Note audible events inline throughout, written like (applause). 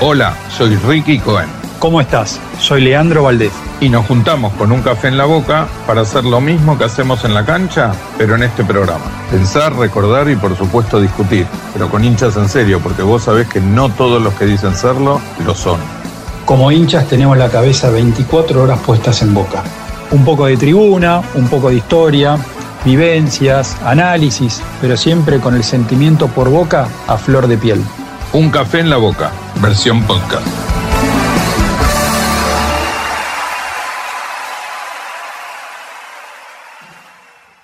Hola, soy Ricky Cohen. ¿Cómo estás? Soy Leandro Valdés. Y nos juntamos con un café en la boca para hacer lo mismo que hacemos en la cancha, pero en este programa. Pensar, recordar y por supuesto discutir, pero con hinchas en serio, porque vos sabés que no todos los que dicen serlo lo son. Como hinchas tenemos la cabeza 24 horas puestas en boca. Un poco de tribuna, un poco de historia, vivencias, análisis, pero siempre con el sentimiento por boca a flor de piel. Un café en la boca, versión podcast.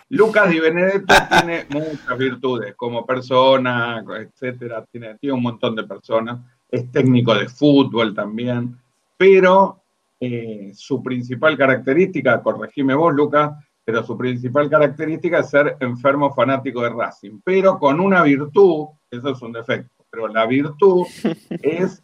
Lucas Di Benedetto (laughs) tiene muchas virtudes como persona, etcétera, tiene, un montón de personas, es técnico de fútbol también, pero eh, su principal característica, corregime vos, Lucas, pero su principal característica es ser enfermo fanático de Racing, pero con una virtud, eso es un defecto, pero la virtud es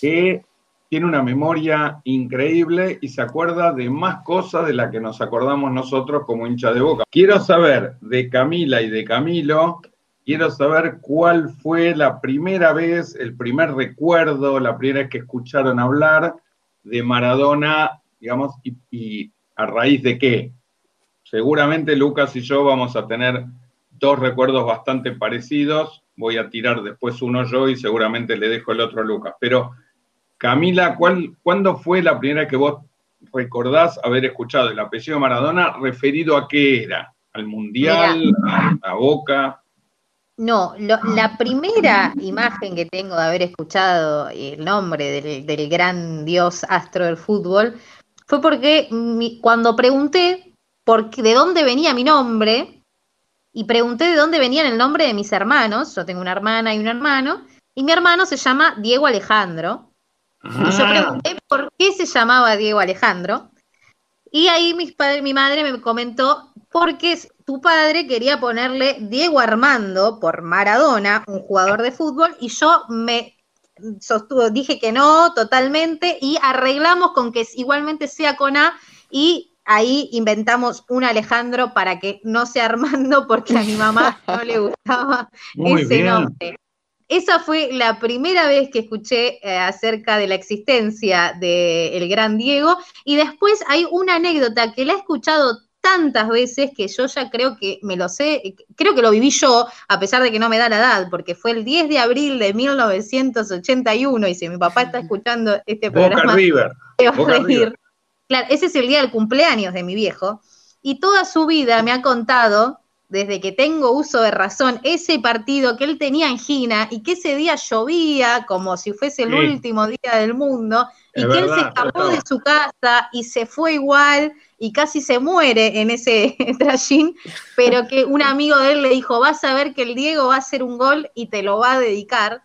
que tiene una memoria increíble y se acuerda de más cosas de las que nos acordamos nosotros como hincha de boca. Quiero saber de Camila y de Camilo, quiero saber cuál fue la primera vez, el primer recuerdo, la primera vez que escucharon hablar de Maradona, digamos, y, y a raíz de qué. Seguramente Lucas y yo vamos a tener dos recuerdos bastante parecidos. Voy a tirar después uno yo y seguramente le dejo el otro a Lucas. Pero Camila, ¿cuándo fue la primera que vos recordás haber escuchado el apellido Maradona referido a qué era? ¿Al Mundial? A, Boca? No, la primera imagen que tengo de haber escuchado el nombre del, gran dios astro del fútbol fue porque cuando pregunté por, de dónde venía mi nombre y pregunté de dónde venía el nombre de mis hermanos, yo tengo una hermana y un hermano, y mi hermano se llama Diego Alejandro, y yo pregunté por qué se llamaba Diego Alejandro. Y ahí mi, padre, mi madre me comentó, porque tu padre quería ponerle Diego Armando por Maradona, un jugador de fútbol, y yo me sostuvo, dije que no totalmente, y arreglamos con que igualmente sea con A, y ahí inventamos un Alejandro para que no sea Armando, porque a mi mamá no le gustaba (laughs) ese nombre esa fue la primera vez que escuché eh, acerca de la existencia del gran Diego. Y después hay una anécdota que la he escuchado tantas veces que yo ya creo que me lo sé, creo que lo viví yo, a pesar de que no me da la edad, porque fue el 10 de abril de 1981, y si mi papá está (laughs) escuchando este programa, River. Claro, ese es el día del cumpleaños de mi viejo, y toda su vida me ha contado desde que tengo uso de razón, ese partido que él tenía angina y que ese día llovía como si fuese el último día del mundo, y que él se escapó de su casa y se fue igual y casi se muere en ese (laughs) trayín, pero que un amigo de él le dijo, vas a ver que el Diego va a hacer un gol y te lo va a dedicar.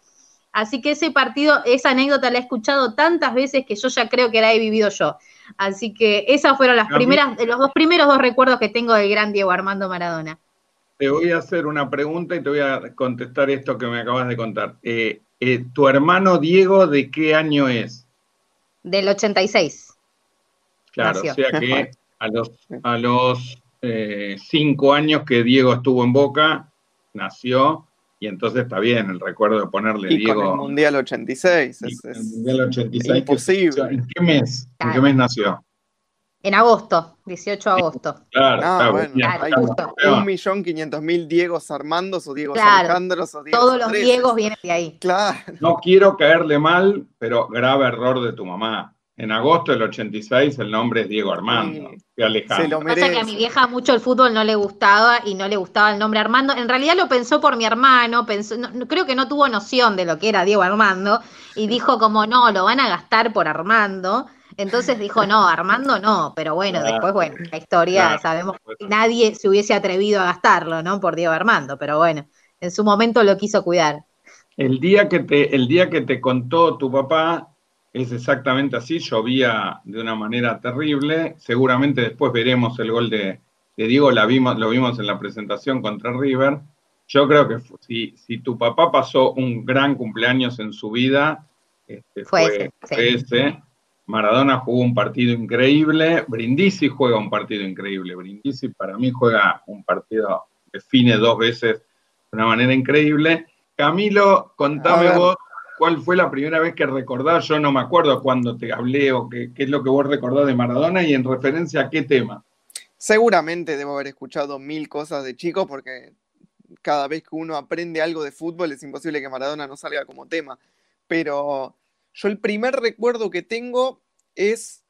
Así que ese partido, esa anécdota la he escuchado tantas veces que yo ya creo que la he vivido yo. Así que esas fueron las primeras, los dos primeros dos recuerdos que tengo del gran Diego Armando Maradona. Te voy a hacer una pregunta y te voy a contestar esto que me acabas de contar. Eh, eh, ¿Tu hermano Diego de qué año es? Del 86. Claro, o sea que a los, a los eh, cinco años que Diego estuvo en Boca, nació, y entonces está bien el recuerdo de ponerle Diego. Con el Mundial 86. el Mundial 86. Imposible. ¿En qué mes? ¿En qué mes nació? En agosto, 18 de agosto. Claro, ah, bueno, hay un millón quinientos mil Diegos Armandos o Diegos Alejandros o Diegos Todos los Diegos vienen de ahí. Claro. No quiero caerle mal, pero grave error de tu mamá. En agosto del 86 el nombre es Diego Armando. Sí, Alejandro. Se lo Pasa que a mi vieja mucho el fútbol no le gustaba y no le gustaba el nombre Armando. En realidad lo pensó por mi hermano, pensó, creo que no tuvo noción de lo que era Diego Armando y dijo como no, lo van a gastar por Armando. Entonces dijo, no, Armando no, pero bueno, después, bueno, la historia, sabemos que nadie se hubiese atrevido a gastarlo, ¿no? Por Diego Armando, pero bueno, en su momento lo quiso cuidar. El día que te, el día que te contó tu papá es exactamente así, llovía de una manera terrible, seguramente después veremos el gol de, Diego, la vimos, lo vimos en la presentación contra River. Yo creo que si, si tu papá pasó un gran cumpleaños en su vida, este, fue, ese. Maradona jugó un partido increíble, Brindisi juega un partido increíble, Brindisi para mí juega un partido, define dos veces de una manera increíble. Camilo, contame vos cuál fue la primera vez que recordás, yo no me acuerdo cuándo te hablé o qué, es lo que vos recordás de Maradona y en referencia a qué tema. Seguramente debo haber escuchado mil cosas de chico porque cada vez que uno aprende algo de fútbol es imposible que Maradona no salga como tema. Pero yo el primer recuerdo que tengo es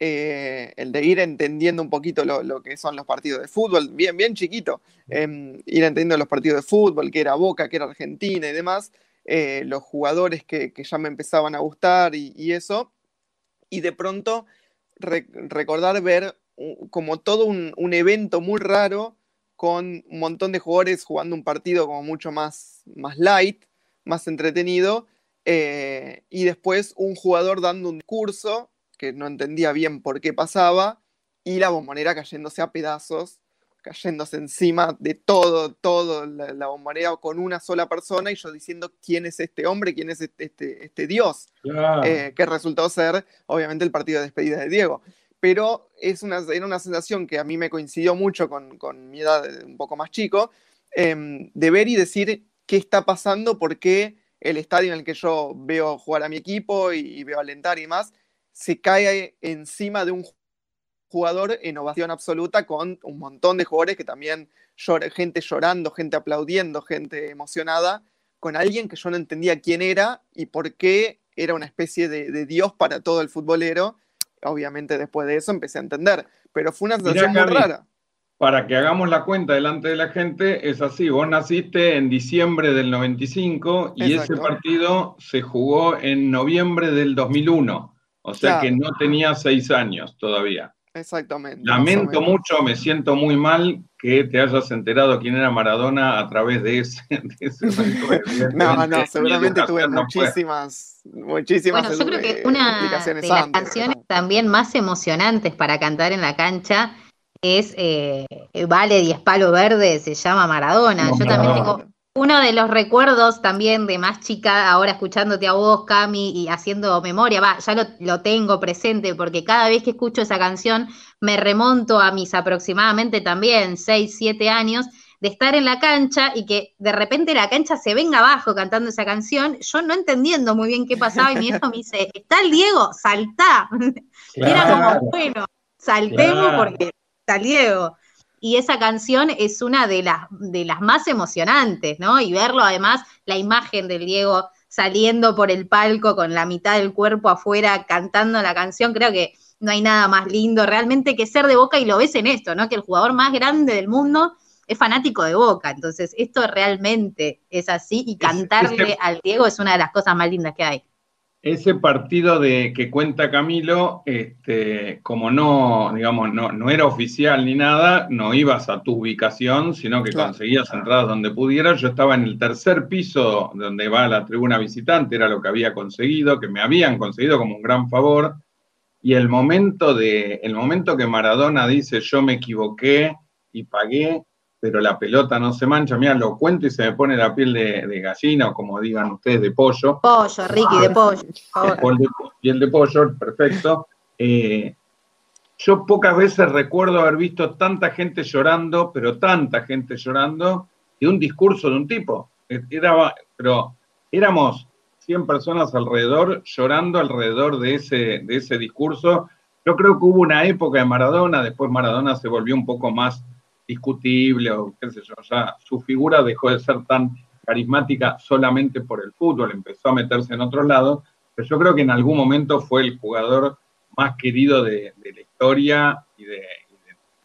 eh, el de ir entendiendo un poquito lo, que son los partidos de fútbol, bien, bien chiquito, em, ir entendiendo los partidos de fútbol, que era Boca, que era Argentina y demás, eh, los jugadores que, ya me empezaban a gustar y, eso, y de pronto recordar ver como todo un, evento muy raro con un montón de jugadores jugando un partido como mucho más, más light, más entretenido, eh, y después un jugador dando un curso que no entendía bien por qué pasaba, y la bombonera cayéndose a pedazos, cayéndose encima de todo, todo, la, bombonera con una sola persona, y yo diciendo quién es este hombre, quién es este, este, este Dios, eh, que resultó ser obviamente el partido de despedida de Diego. Pero es una, era una sensación que a mí me coincidió mucho con, mi edad un poco más chico, em, de ver y decir qué está pasando, por qué el estadio en el que yo veo jugar a mi equipo y, veo alentar y más, se cae encima de un jugador en ovación absoluta con un montón de jugadores que también gente llorando, gente aplaudiendo, gente emocionada, con alguien que yo no entendía quién era y por qué era una especie de Dios para todo el futbolero obviamente después de eso empecé a entender, pero fue una sensación muy rara. Para que hagamos la cuenta delante de la gente, es así, vos naciste en diciembre del 95 y ese partido se jugó en noviembre del 2001, o sea que no tenía seis años todavía. Exactamente. Lamento mucho, me siento muy mal que te hayas enterado quién era Maradona a través de ese. (laughs) (laughs) no, no, seguramente tuve muchísimas, muchísimas. Bueno, yo creo que una de las canciones también más emocionantes para cantar en la cancha es eh, Vale Diez Palo Verde, se llama Maradona. yo también tengo uno de los recuerdos también de más chica, ahora escuchándote a vos, Cami, y haciendo memoria, va, ya lo, tengo presente porque cada vez que escucho esa canción me remonto a mis aproximadamente también 6, 7 años de estar en la cancha y que de repente la cancha se venga abajo cantando esa canción, yo no entendiendo muy bien qué pasaba y mi hijo me dice, está el Diego, saltá. (laughs) Era como, bueno, saltemos porque está el Diego y esa canción es una de las, de las más emocionantes, ¿no? Y verlo además, la imagen del Diego saliendo por el palco con la mitad del cuerpo afuera cantando la canción, creo que no hay nada más lindo realmente que ser de Boca y lo ves en esto, ¿no? Que el jugador más grande del mundo es fanático de Boca, entonces esto realmente es así y cantarle al Diego es una de las cosas más lindas que hay ese partido de que cuenta Camilo, este, como no, digamos, no, no, era oficial ni nada, no ibas a tu ubicación, sino que conseguías entradas donde pudieras. Yo estaba en el tercer piso donde va la tribuna visitante, era lo que había conseguido, que me habían conseguido como un gran favor. Y el momento de, el momento que Maradona dice yo me equivoqué y pagué, pero la pelota no se mancha. Mira, lo cuento y se me pone la piel de, gallina, o como digan ustedes, de pollo. Pollo, Ricky, de pollo. Piel de, pollo, perfecto. Eh, yo pocas veces recuerdo haber visto tanta gente llorando, pero tanta gente llorando, de un discurso de un tipo. Era, pero éramos 100 personas alrededor, llorando alrededor de ese, de ese discurso. Yo creo que hubo una época de Maradona, después Maradona se volvió un poco más discutible o qué sé yo, ya su figura dejó de ser tan carismática solamente por el fútbol, empezó a meterse en otros lados, pero yo creo que en algún momento fue el jugador más querido de, la historia y de,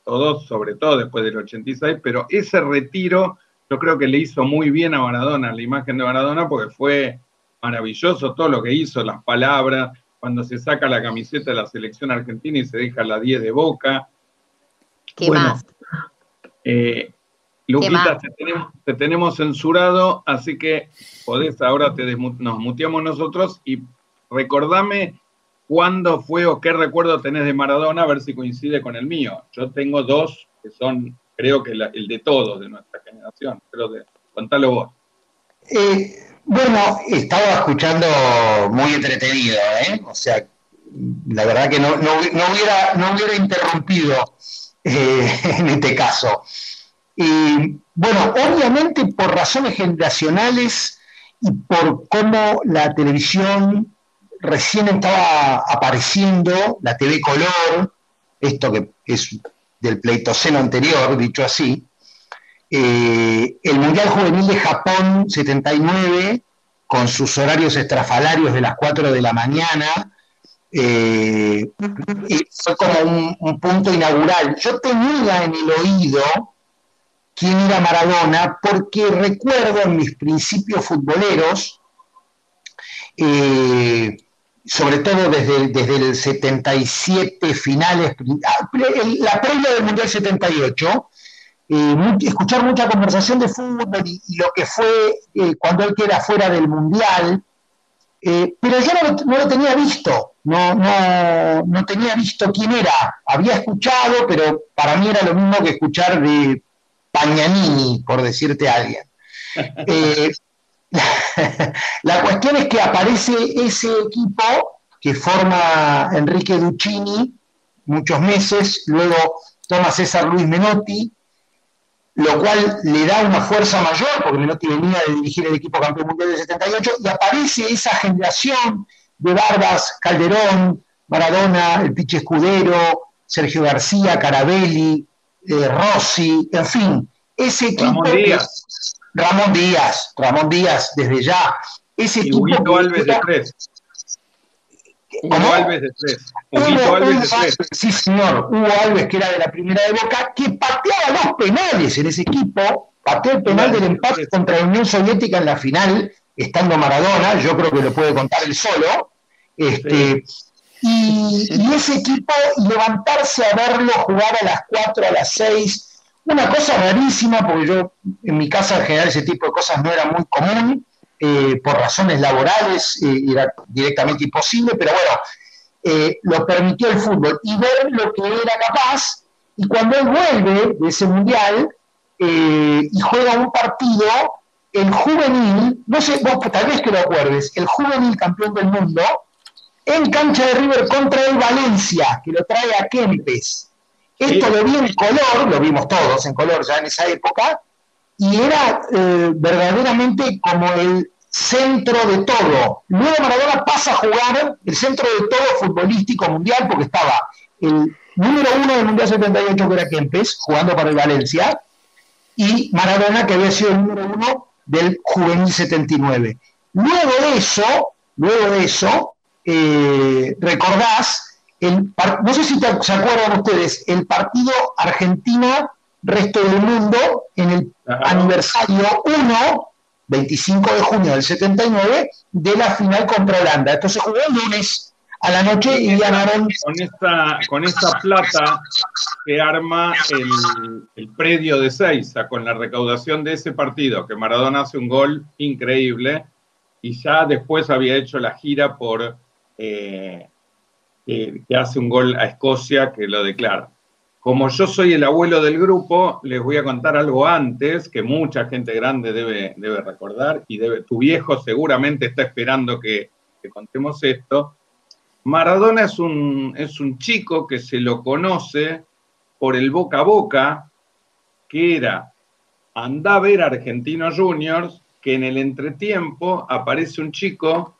todos, sobre todo después del 86, pero ese retiro yo creo que le hizo muy bien a Maradona, la imagen de Maradona, porque fue maravilloso todo lo que hizo, las palabras, cuando se saca la camiseta de la selección argentina y se deja la 10 de boca. ¿Qué más? Eh, Luquita, te tenemos, censurado, así que podés, ahora te nos muteamos nosotros y recordame cuándo fue o qué recuerdo tenés de Maradona, a ver si coincide con el mío. Yo tengo dos que son, creo que el de todos de nuestra generación, pero de, contalo vos. Eh, bueno, estaba escuchando muy entretenido, ¿eh? O sea, la verdad que no, hubiera, no hubiera interrumpido eh, (laughs) en este caso. bueno, obviamente por razones generacionales y por cómo la televisión recién estaba apareciendo, la TV color, esto que es del pleitoceno anterior, dicho así, eh, el Mundial Juvenil de Japón 79, con sus horarios estrafalarios de las 4 de la mañana, eh, fue como un, punto inaugural. Yo tenía en el oído quién era Maradona porque recuerdo en mis principios futboleros, eh, sobre todo desde, desde el 77 finales, ah, la previa del Mundial 78, eh, escuchar mucha conversación de fútbol y, lo que fue cuando él queda fuera del Mundial, pero yo no lo tenía visto no, no, no tenía visto quién era. Había escuchado, pero para mí era lo mismo que escuchar de Pañanini, por decirte a alguien. (laughs) Eh, (laughs) la cuestión es que aparece ese equipo que forma Enrique Duccini muchos meses, luego toma César Luis Menotti, lo cual le da una fuerza mayor, porque Menotti venía de dirigir el equipo campeón mundial del 78, y aparece esa generación de Barbas, Calderón, Maradona, el Piche Escudero, Sergio García, Carabelli, eh, Rossi, en fin, ese equipo. Ramón Díaz. Ramón Díaz, Ramón Díaz, desde ya. Ese y Hugo Alves de tres. Hugo Alves de tres. Hugo Alves de tres. Sí, señor. Hugo Alves, que era de la primera de Boca, que pateaba los penales en ese equipo. Pateó el penal del empate contra la Unión Soviética en la final estando Maradona, yo creo que lo puede contar él solo, este, y, ese equipo levantarse a verlo jugar a las 4, a las 6, una cosa rarísima, porque yo en mi casa en general ese tipo de cosas no era muy común, eh, por razones laborales eh, era directamente imposible, pero bueno, eh, lo permitió el fútbol. Y ver lo que era capaz, y cuando él vuelve de ese mundial y juega un partido, el juvenil, no sé, vos tal vez que lo acuerdes, el juvenil campeón del mundo, en cancha de River contra el Valencia, que lo trae a Kempes. Esto lo vi en color, lo vimos todos en color ya en esa época, y era eh, verdaderamente como el centro de todo. Luego Maradona pasa a jugar el centro de todo futbolístico mundial, porque estaba el número uno del Mundial 78, que era Kempes, jugando para el Valencia, y Maradona, que había sido el número uno del Juvenil 79. Luego de eso, luego de eso, eh, recordás, el, no sé si se acuerdan ustedes, el partido Argentina-Resto del Mundo en el aniversario 1, 25 de junio del 79, de la final contra Holanda. Esto se jugó el lunes a la noche y ganaron. Con esta, con esta plata que arma el, predio de Seiza, con la recaudación de ese partido, que Maradona hace un gol increíble y ya después había hecho la gira por eh, que, hace un gol a Escocia que lo declara. Como yo soy el abuelo del grupo, les voy a contar algo antes que mucha gente grande debe, debe recordar y debe, tu viejo seguramente está esperando que, que contemos esto Maradona es un, es un chico que se lo conoce por el boca a boca, que era, anda a ver Argentinos Juniors, que en el entretiempo aparece un chico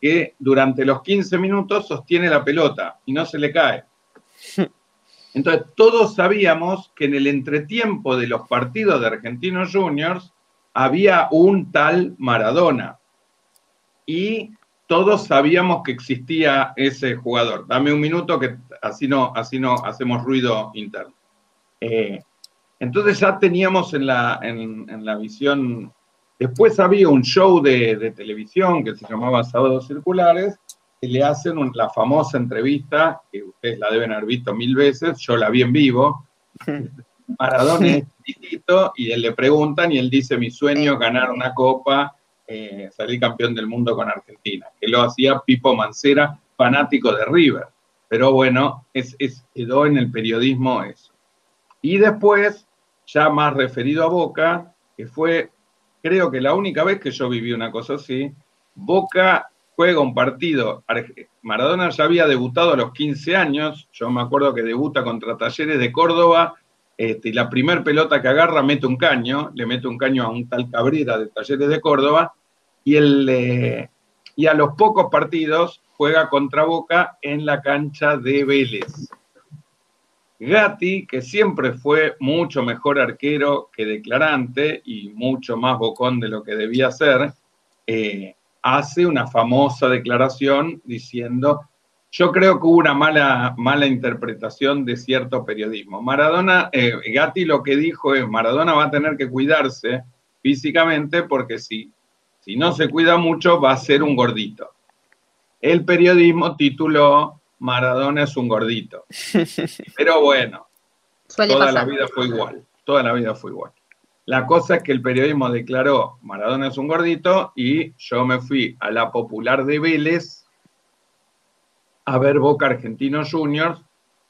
que durante los 15 minutos sostiene la pelota y no se le cae. (laughs) Entonces, todos sabíamos que en el entretiempo de los partidos de Argentinos Juniors había un tal Maradona. Y todos sabíamos que existía ese jugador. Dame un minuto que así no, así no hacemos ruido interno. Eh, entonces ya teníamos en la, en, la visión, después había un show de, televisión que se llamaba Sábados Circulares, que le hacen la famosa entrevista, que ustedes la deben haber visto mil veces, yo la vi en vivo, (laughs) Maradona es chiquito y él le preguntan y él dice, mi sueño es ganar una copa eh, salir campeón del mundo con Argentina, que lo hacía Pipo Mancera, fanático de River. Pero bueno, es, quedó en el periodismo eso. Y después, ya más referido a Boca, que fue, creo que la única vez que yo viví una cosa así, Boca juega un partido, Maradona ya había debutado a los 15 años, yo me acuerdo que debuta contra Talleres de Córdoba, este, y la primer pelota que agarra mete un caño, le mete un caño a un tal Cabrera de Talleres de Córdoba, y, el, eh, y a los pocos partidos juega contra Boca en la cancha de Vélez. Gatti, que siempre fue mucho mejor arquero que declarante y mucho más bocón de lo que debía ser, eh, hace una famosa declaración diciendo, yo creo que hubo una mala, mala interpretación de cierto periodismo. Maradona, eh, Gatti lo que dijo es, Maradona va a tener que cuidarse físicamente porque si, si no se cuida mucho va a ser un gordito. El periodismo tituló Maradona es un gordito. (laughs) Pero bueno, toda la vida fue igual, toda la vida fue igual. La cosa es que el periodismo declaró Maradona es un gordito y yo me fui a la popular de Vélez a ver Boca Argentinos Juniors,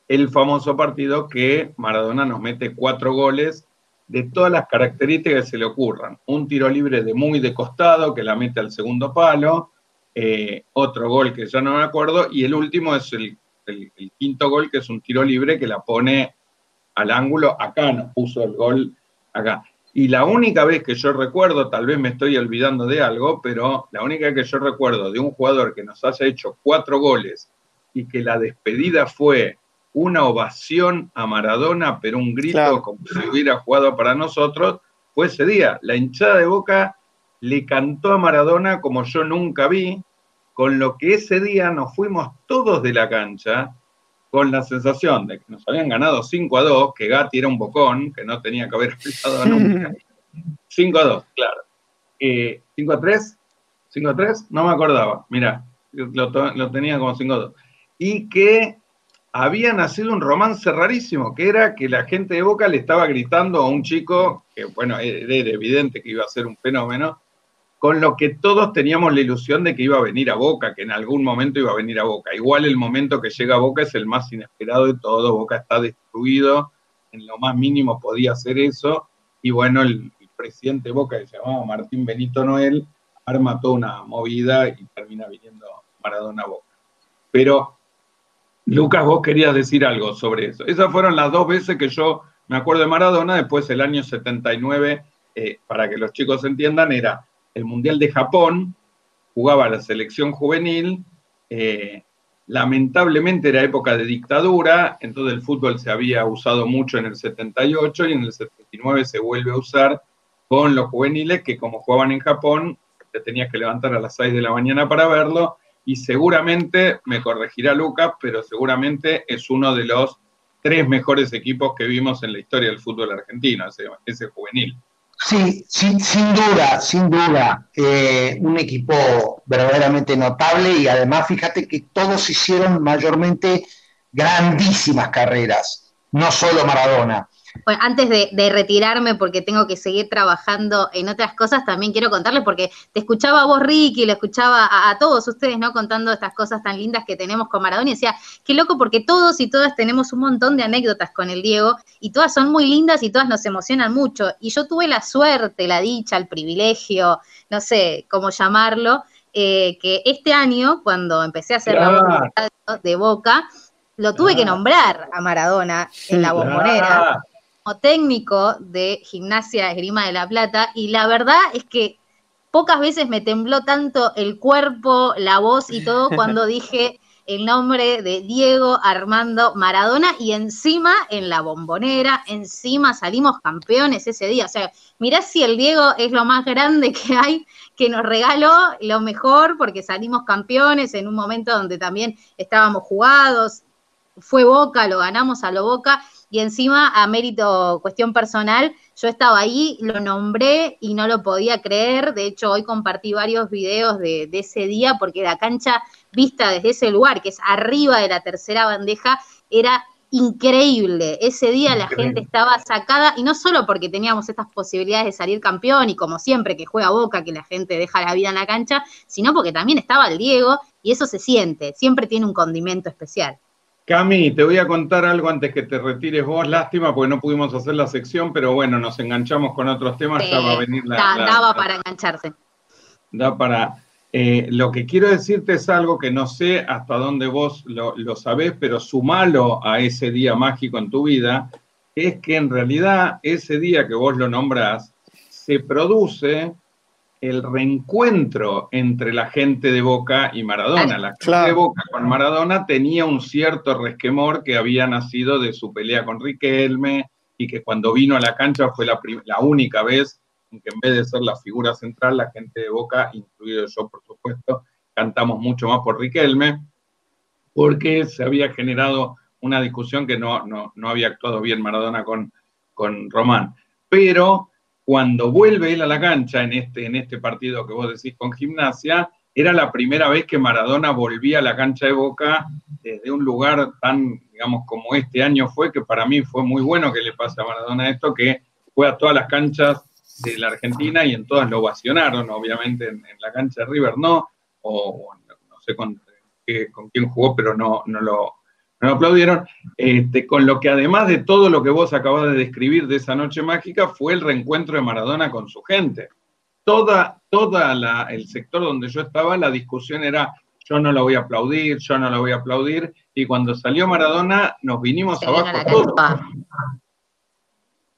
el famoso partido que Maradona nos mete cuatro goles de todas las características que se le ocurran. Un tiro libre de muy de costado que la mete al segundo palo, eh, otro gol que ya no me acuerdo, y el último es el, quinto gol, que es un tiro libre que la pone al ángulo, acá nos puso el gol, acá. Y la única vez que yo recuerdo, tal vez me estoy olvidando de algo, pero la única vez que yo recuerdo de un jugador que nos haya hecho cuatro goles y que la despedida fue una ovación a Maradona, pero un grito como si hubiera jugado para nosotros, fue ese día. La hinchada de Boca le cantó a Maradona como yo nunca vi, con lo que ese día nos fuimos todos de la cancha con la sensación de que nos habían ganado 5 a 2, que Gatti era un bocón, que no tenía que haber (laughs) aplicado nunca. (laughs) 5 a 2, claro. Eh, ¿5 a 3? ¿5 a 3? No me acordaba, mira, lo, lo tenía como 5 a 2. Y que había nacido un romance rarísimo, que era que la gente de Boca le estaba gritando a un chico, que bueno, era evidente que iba a ser un fenómeno, con lo que todos teníamos la ilusión de que iba a venir a Boca, que en algún momento iba a venir a Boca. Igual el momento que llega a Boca es el más inesperado de todo, Boca está destruido, en lo más mínimo podía hacer eso, y bueno, el, presidente de Boca, que se llamaba Martín Benito Noel, arma toda una movida y termina viniendo Maradona a Boca. Pero, Lucas, vos querías decir algo sobre eso. Esas fueron las dos veces que yo me acuerdo de Maradona, después el año 79, eh, para que los chicos entiendan, era el Mundial de Japón, jugaba la selección juvenil, eh, lamentablemente era época de dictadura, entonces el fútbol se había usado mucho en el 78 y en el 79 se vuelve a usar con los juveniles que como jugaban en Japón, te tenías que levantar a las 6 de la mañana para verlo y seguramente, me corregirá Lucas, pero seguramente es uno de los tres mejores equipos que vimos en la historia del fútbol argentino, ese juvenil. Sí, sin, sin duda, sin duda. Eh, un equipo verdaderamente notable y además fíjate que todos hicieron mayormente grandísimas carreras, no solo Maradona. Bueno, antes de, retirarme, porque tengo que seguir trabajando en otras cosas, también quiero contarles, porque te escuchaba a vos, Ricky, le escuchaba a, todos ustedes, ¿no? Contando estas cosas tan lindas que tenemos con Maradona, y decía, qué loco, porque todos y todas tenemos un montón de anécdotas con el Diego, y todas son muy lindas y todas nos emocionan mucho. Y yo tuve la suerte, la dicha, el privilegio, no sé cómo llamarlo, eh, que este año, cuando empecé a hacer la voz de Boca, lo tuve que nombrar a Maradona en la bombonera técnico de Gimnasia Esgrima de la Plata y la verdad es que pocas veces me tembló tanto el cuerpo, la voz y todo cuando (laughs) dije el nombre de Diego Armando Maradona y encima en la bombonera, encima salimos campeones ese día. O sea, mirá si el Diego es lo más grande que hay, que nos regaló lo mejor porque salimos campeones en un momento donde también estábamos jugados, fue Boca, lo ganamos a lo Boca y encima a mérito, cuestión personal, yo estaba ahí, lo nombré y no lo podía creer. De hecho, hoy compartí varios videos de, ese día porque la cancha vista desde ese lugar, que es arriba de la tercera bandeja, era increíble. Ese día la gente estaba sacada, y no solo porque teníamos estas posibilidades de salir campeón, y como siempre que juega Boca, que la gente deja la vida en la cancha, sino porque también estaba el Diego, y eso se siente, siempre tiene un condimento especial. Cami, te voy a contar algo antes que te retires vos. Lástima porque no pudimos hacer la sección, pero bueno, nos enganchamos con otros temas. ya va a venir la, daba para engancharse. Da para. Eh, lo que quiero decirte es algo que no sé hasta dónde vos lo, lo sabés, pero sumalo a ese día mágico en tu vida, es que en realidad ese día que vos lo nombrás se produce el reencuentro entre la gente de Boca y Maradona. La gente de Boca con Maradona tenía un cierto resquemor que había nacido de su pelea con Riquelme y que cuando vino a la cancha fue la, la única vez en que en vez de ser la figura central, la gente de Boca, incluido yo por supuesto, cantamos mucho más por Riquelme, porque se había generado una discusión que no, no, había actuado bien Maradona con, con Román. Pero cuando vuelve él a la cancha en este, en este partido que vos decís con gimnasia, era la primera vez que Maradona volvía a la cancha de Boca desde un lugar tan, digamos, como este año fue, que para mí fue muy bueno que le pase a Maradona esto, que fue a todas las canchas de la Argentina y en todas lo ovacionaron, obviamente en, la cancha de River. No, o, no sé con, con, quién jugó, pero no, no lo, me aplaudieron, este, con lo que además de todo lo que vos acabas de describir de esa noche mágica, fue el reencuentro de Maradona con su gente. Toda, toda el sector donde yo estaba, la discusión era, yo no lo voy a aplaudir, yo no lo voy a aplaudir, y cuando salió Maradona, nos vinimos abajo todos.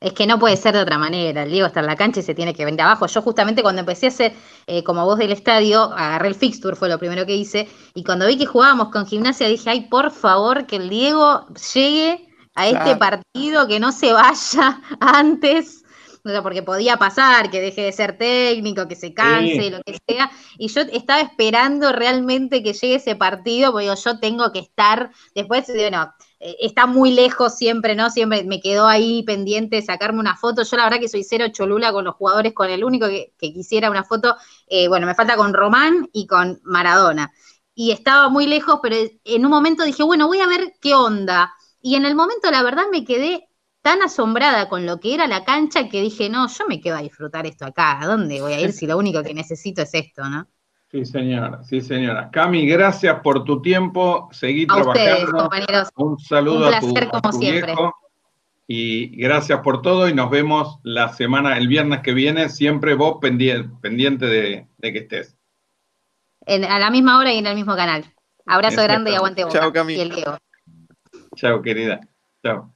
Es que no puede ser de otra manera. El Diego está en la cancha y se tiene que venir abajo. Yo justamente cuando empecé a hacer eh, como voz del estadio, agarré el fixture, fue lo primero que hice, y cuando vi que jugábamos con gimnasia dije, ay, por favor, que el Diego llegue a este partido, que no se vaya (laughs) antes porque podía pasar, que deje de ser técnico, que se canse, lo que sea. Y yo estaba esperando realmente que llegue ese partido, porque yo tengo que estar, después, bueno, está muy lejos siempre, ¿no? Siempre me quedó ahí pendiente sacarme una foto. Yo la verdad que soy cero cholula con los jugadores, con el único que, quisiera una foto, eh, bueno, me falta con Román y con Maradona. Y estaba muy lejos, pero en un momento dije, bueno, voy a ver qué onda. Y en el momento, la verdad, me quedé tan asombrada con lo que era la cancha que dije, no, yo me quedo a disfrutar esto acá. ¿A dónde voy a ir si lo único que necesito es esto, no? Sí, señora, sí, señora. Cami, gracias por tu tiempo. Seguí a Ustedes, compañeros. Un saludo Un placer, a tu, como siempre. y gracias por todo y nos vemos la semana, el viernes que viene, siempre vos pendiente, pendiente de, que estés. a la misma hora y en el mismo canal. Abrazo grande y aguante vos. Chao, Cami. Y el Diego. Chao, querida. Chao.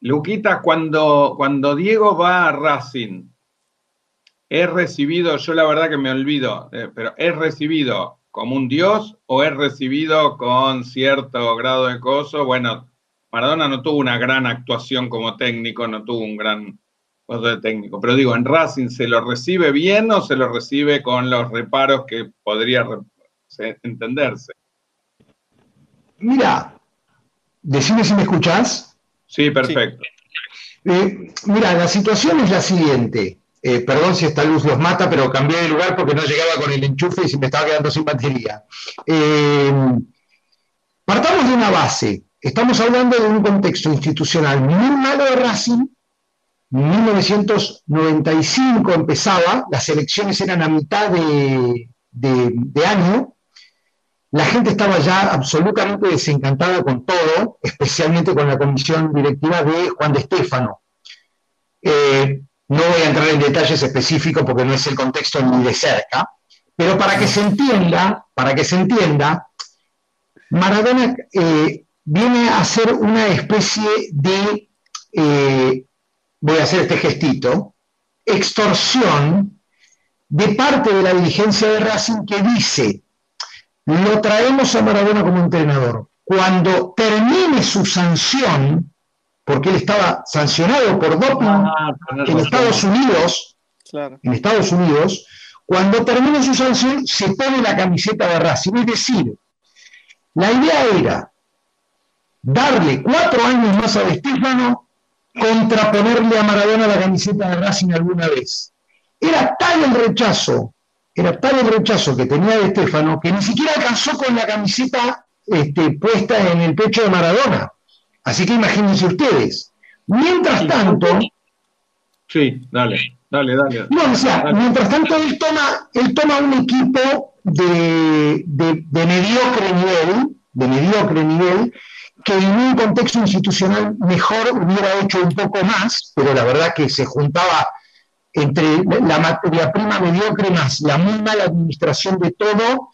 Luquita, cuando, cuando Diego va a Racing, ¿He recibido, yo la verdad que me olvido, eh, pero ¿he recibido como un dios o he recibido con cierto grado de coso? Bueno, Maradona no tuvo una gran actuación como técnico, no tuvo un gran coso de técnico, pero digo, ¿en Racing se lo recibe bien o se lo recibe con los reparos que podría entenderse? Mira, decime si me escuchás. Sí, perfecto. Eh, mira, la situación es la siguiente. Eh, perdón si esta luz los mata, pero cambié de lugar porque no llegaba con el enchufe y se me estaba quedando sin batería. Eh, partamos de una base. Estamos hablando de un contexto institucional muy malo de Racing. 1995 empezaba, las elecciones eran a mitad de, de año, la gente estaba ya absolutamente desencantada con todo, especialmente con la comisión directiva de Juan de Estéfano. Eh, no voy a entrar en detalles específicos porque no es el contexto ni de cerca, pero para que se entienda, para que se entienda, Maradona eh, viene a ser una especie de, eh, voy a hacer este gestito, extorsión de parte de la dirigencia de Racing que dice, lo traemos a Maradona como entrenador. Cuando termine su sanción, porque él estaba sancionado por doping ah, en Estados Unidos, en Estados Unidos, cuando termine su sanción se pone la camiseta de Racing. Es decir, la idea era darle cuatro años más a Estefano, contraponerle a Maradona la camiseta de Racing alguna vez. Era tal el rechazo, era tal el rechazo que tenía de Estefano que ni siquiera alcanzó con la camiseta este, puesta en el pecho de Maradona. Así que imagínense ustedes. Mientras tanto. Sí, dale, dale, dale. No, o sea, mientras tanto él toma, él toma un equipo de, mediocre nivel, de mediocre nivel, que en un contexto institucional mejor hubiera hecho un poco más, pero la verdad que se juntaba entre la materia prima mediocre más la muy mala administración de todo,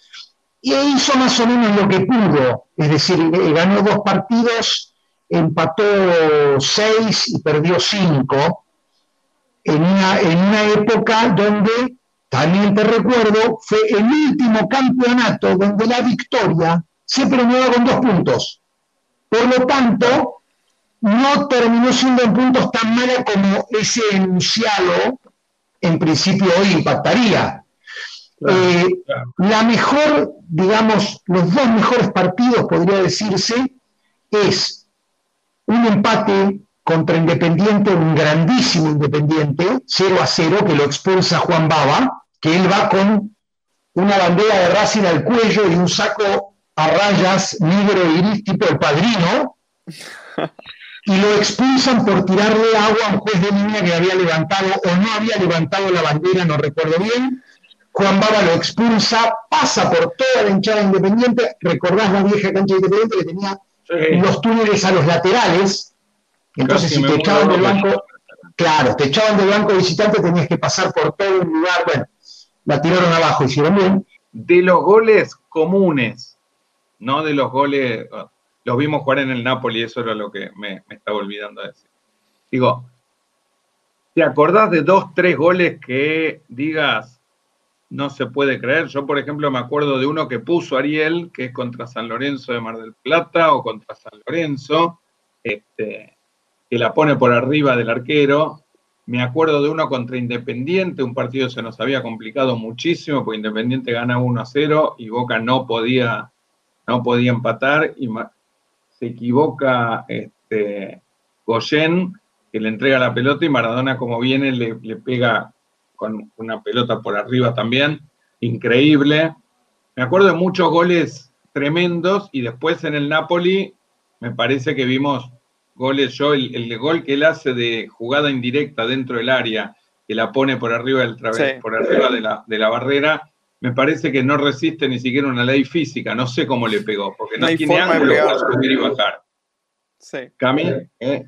y hizo más o menos lo que pudo, es decir, ganó dos partidos empató seis y perdió cinco en una, en una época donde también te recuerdo, fue el último campeonato donde la victoria se premió con dos puntos. Por lo tanto, no terminó siendo en puntos tan mala como ese enunciado en principio hoy impactaría. Eh, la mejor, digamos, los dos mejores partidos, podría decirse, es un empate contra Independiente, un grandísimo Independiente, 0 a 0, que lo expulsa Juan Baba, que él va con una bandera de Racing al cuello y un saco a rayas negro iris tipo el padrino, (laughs) y lo expulsan por tirarle agua a un juez de línea que había levantado o no había levantado la bandera, no recuerdo bien. Juan Baba lo expulsa, pasa por toda la hinchada independiente, recordás la vieja cancha independiente que tenía los túneles a los laterales, entonces si te echaban del banco, claro, te echaban del banco visitante, tenías que pasar por todo un lugar, bueno, la tiraron abajo, hicieron bien. De los goles comunes, no de los goles, los vimos jugar en el Napoli, eso era lo que me, estaba olvidando de decir. Digo, ¿te acordás de dos, tres goles que digas, no se puede creer? Yo, por ejemplo, me acuerdo de uno que puso Ariel, que es contra San Lorenzo de Mar del Plata o contra San Lorenzo, este, que la pone por arriba del arquero. Me acuerdo de uno contra Independiente, un partido se nos había complicado muchísimo, porque Independiente gana 1 a 0 y Boca no podía, no podía empatar y se equivoca este, Goyen, que le entrega la pelota y Maradona como viene le, le pega con una pelota por arriba también, increíble. Me acuerdo de muchos goles tremendos y después en el Napoli me parece que vimos goles, yo el, gol que él hace de jugada indirecta dentro del área, que la pone por arriba del por arriba de la, de la barrera, me parece que no resiste ni siquiera una ley física. No sé cómo le pegó, porque no, tiene ángulo para subir y bajar. Sí. Cami, ¿eh?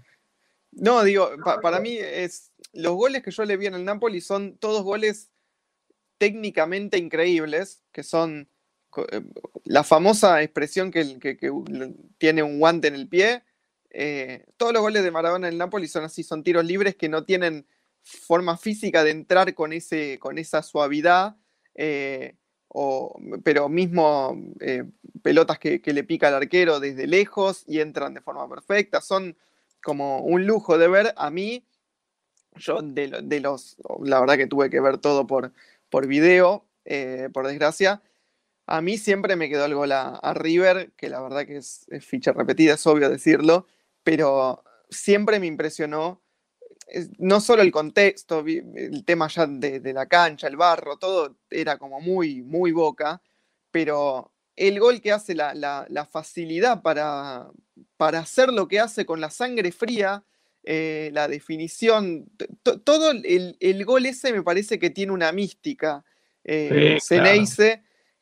No, digo, para mí es los goles que yo le vi en el Napoli son todos goles técnicamente increíbles, que son eh, la famosa expresión que, tiene un guante en el pie. Eh, todos los goles de Maradona en el Napoli son así, son tiros libres que no tienen forma física de entrar con, ese, con esa suavidad eh, pero mismo pelotas que, le pica al arquero desde lejos y entran de forma perfecta. Son como un lujo de ver. A mí, yo de, los, la verdad que tuve que ver todo por, por video, eh, por desgracia. A mí siempre me quedó el gol a, River, que la verdad que es, ficha repetida, es obvio decirlo, pero siempre me impresionó no solo el contexto, el tema ya de, la cancha, el barro, todo era como muy, muy boca, pero el gol que hace la, facilidad para, para, hacer lo que hace con la sangre fría, eh, la definición, todo el, gol ese me parece que tiene una mística, eh,